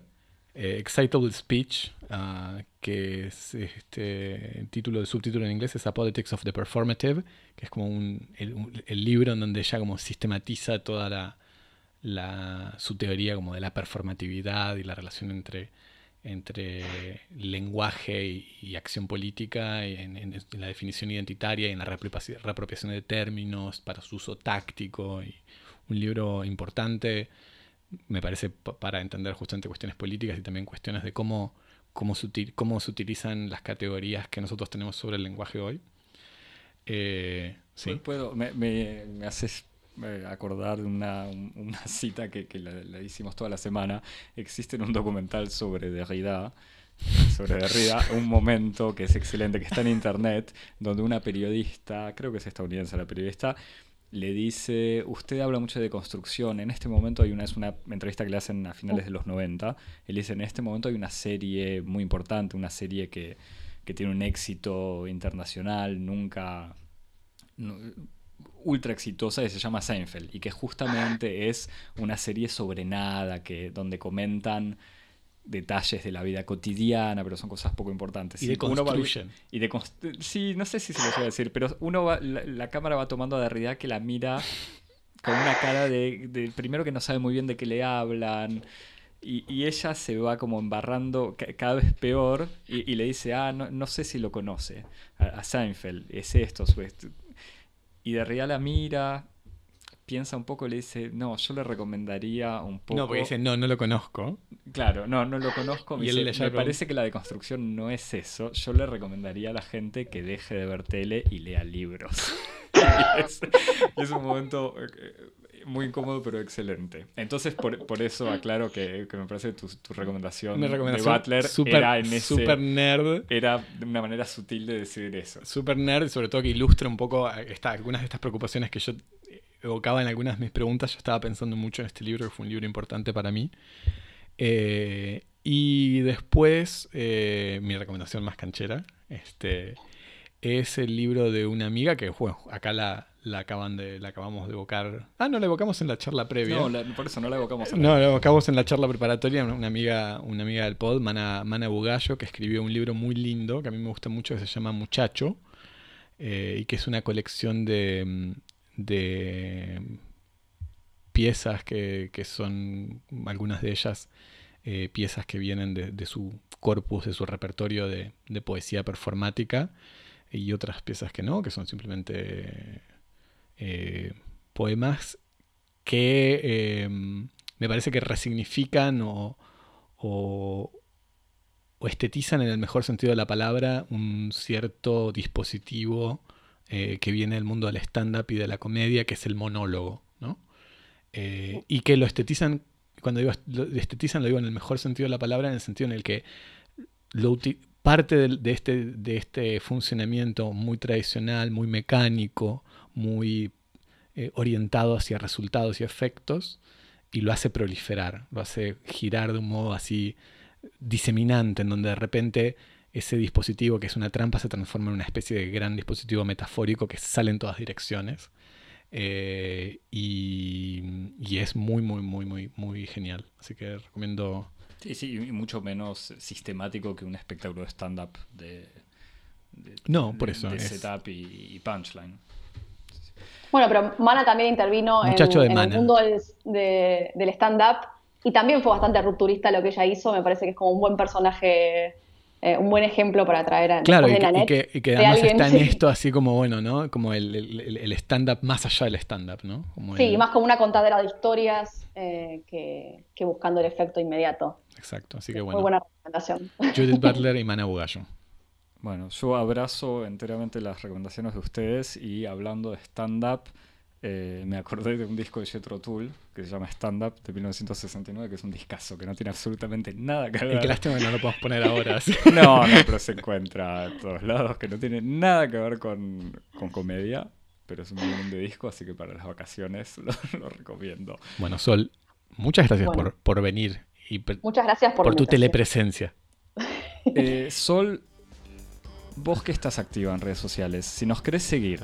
S2: eh, Excitable Speech, ah, que es este, el título, el subtítulo en inglés es A Politics of the Performative, que es como un, el libro en donde ella como sistematiza toda la la, su teoría como de la performatividad y la relación entre, entre lenguaje y, acción política, en, la definición identitaria y en la reapropiación de términos para su uso táctico. Y un libro importante, me parece, para entender justamente cuestiones políticas y también cuestiones de cómo, cómo, se, cómo se utilizan las categorías que nosotros tenemos sobre el lenguaje hoy.
S1: Eh, ¿sí? Puedo, me, me, me haces acordar de una, una *laughs* cita que, que la, hicimos toda la semana. Existe en un documental sobre Derrida, sobre Derrida, un momento que es excelente, que está en internet, donde una periodista, creo que es estadounidense la periodista, le dice, usted habla mucho de construcción, en este momento hay una, es una entrevista que le hacen a finales de los 90, él dice, en este momento hay una serie muy importante, una serie que, que tiene un éxito internacional, nunca ultra exitosa que se llama Seinfeld y que justamente es una serie sobre nada, que, donde comentan detalles de la vida cotidiana, pero son cosas poco importantes.
S2: Y de construction.
S1: y de sí, no sé si se lo voy a decir, pero uno va, la, cámara va tomando a Derrida que la mira con una cara de, primero que no sabe muy bien de qué le hablan. Y, ella se va como embarrando cada vez peor y, le dice, ah, no, no, sé si lo conoce, a, Seinfeld, es esto, su, y de real la mira, piensa un poco y le dice, no, yo le recomendaría un poco...
S2: No, porque dice, no, no lo conozco.
S1: Claro, no, no lo conozco. *laughs* Me, me parece que la deconstrucción no es eso. Yo le recomendaría a la gente que deje de ver tele y lea libros. *laughs* es, es, un momento eh, muy incómodo, pero excelente. Entonces, por, por eso aclaro que, que, me parece tu, tu recomendación, de Butler
S2: super, era en ese, super nerd.
S1: Era una manera sutil de decir eso.
S2: Super nerd, sobre todo que ilustra un poco esta, algunas de estas preocupaciones que yo evocaba en algunas de mis preguntas. Yo estaba pensando mucho en este libro, que fue un libro importante para mí. Eh, y después, eh, mi recomendación más canchera este, es el libro de una amiga que, bueno, acá la, la acaban de la acabamos de evocar. Ah, no, la evocamos en la charla previa.
S1: No, por eso no la evocamos.
S2: no, la evocamos en la charla preparatoria. Una amiga, una amiga del pod, Mana, Mana Bugallo, que escribió un libro muy lindo que a mí me gusta mucho, que se llama Muchacho, eh, y que es una colección de, de piezas que, que son algunas de ellas eh, piezas que vienen de, de, su corpus, de su repertorio de, de poesía performática y otras piezas que no, que son simplemente eh, poemas que em, me parece que resignifican o, o, estetizan en el mejor sentido de la palabra un cierto dispositivo eh, que viene del mundo del stand-up y de la comedia, que es el monólogo, ¿no? Eh, y que lo estetizan, cuando digo lo estetizan lo digo en el mejor sentido de la palabra, en el sentido en el que lo parte de, este, de este funcionamiento muy tradicional, muy mecánico, muy eh, orientado hacia resultados y efectos, y lo hace proliferar, lo hace girar de un modo así diseminante, en donde de repente ese dispositivo que es una trampa se transforma en una especie de gran dispositivo metafórico que sale en todas direcciones. Eh, y, y, es muy, muy, muy, muy, muy genial. Así que recomiendo.
S1: Sí, sí, y mucho menos sistemático que un espectáculo de stand-up de,
S2: No, por eso.
S1: De setup y, punchline.
S3: Bueno, pero Mana también intervino en, el mundo del, del stand-up y también fue bastante rupturista lo que ella hizo. Me parece que es como un buen personaje eh, un buen ejemplo para traer a
S2: Claro, y, que, y que, además está en *laughs* esto así como, bueno, ¿no? Como el, el, stand-up más allá del stand-up, ¿no?
S3: sí, más como una contadera de historias eh, que, que, buscando el efecto inmediato.
S2: Exacto, así que bueno.
S3: Muy buena recomendación.
S2: Judith *laughs* Butler y Mana Bugallo.
S1: Bueno, yo abrazo enteramente las recomendaciones de ustedes y hablando de stand-up, eh, me acordé de un disco de Jethro Tull que se llama Stand Up de 1969, que es un discazo que no tiene absolutamente nada que ver.
S2: Y qué lástima que no lo podemos poner ahora. *laughs*
S1: no, no, pero se encuentra a todos lados, que no tiene nada que ver con, con comedia, pero es un muy buen de disco, así que para las vacaciones *laughs* lo, recomiendo.
S2: Bueno, Sol, muchas gracias por, por, venir. Y
S3: muchas gracias por,
S2: por tu telepresencia.
S1: Eh, Sol, vos que estás activa en redes sociales, si nos querés seguir,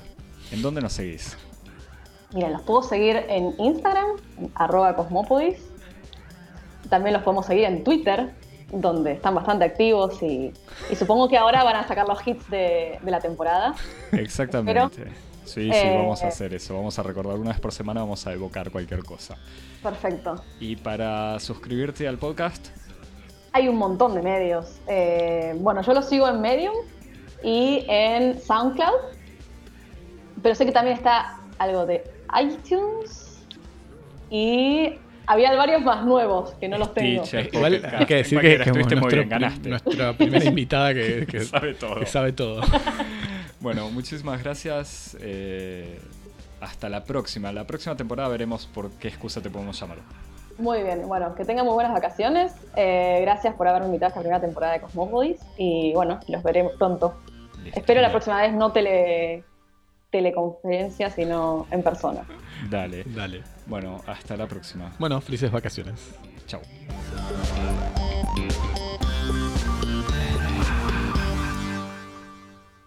S1: ¿en dónde nos seguís?
S3: Miren, los puedo seguir en Instagram, arroba cosmopodis. También los podemos seguir en Twitter, donde están bastante activos y, supongo que ahora van a sacar los hits de, la temporada.
S1: Exactamente. sí, sí, vamos a eh, hacer eso. Vamos a recordar una vez por semana, vamos a evocar cualquier cosa.
S3: Perfecto.
S1: ¿Y para suscribirte al podcast?
S3: Hay un montón de medios. Eh, bueno, yo lo sigo en Medium y en SoundCloud, pero sé que también está algo de iTunes y había varios más nuevos que no los tengo.
S2: Igual hay que decir que, es nuestra primera invitada *laughs* que, sabe todo. Que sabe todo. *laughs*
S1: bueno, muchísimas gracias. Eh, hasta la próxima. La próxima temporada veremos por qué excusa te podemos llamar.
S3: Muy bien, bueno, que tengan muy buenas vacaciones. Eh, gracias por haberme invitado a esta primera temporada de Cosmopolis y bueno, los veremos pronto. Espero la próxima vez no tele teleconferencia, sino en persona.
S1: Dale. Dale. Bueno, hasta la próxima.
S2: Bueno, felices vacaciones.
S1: Chao.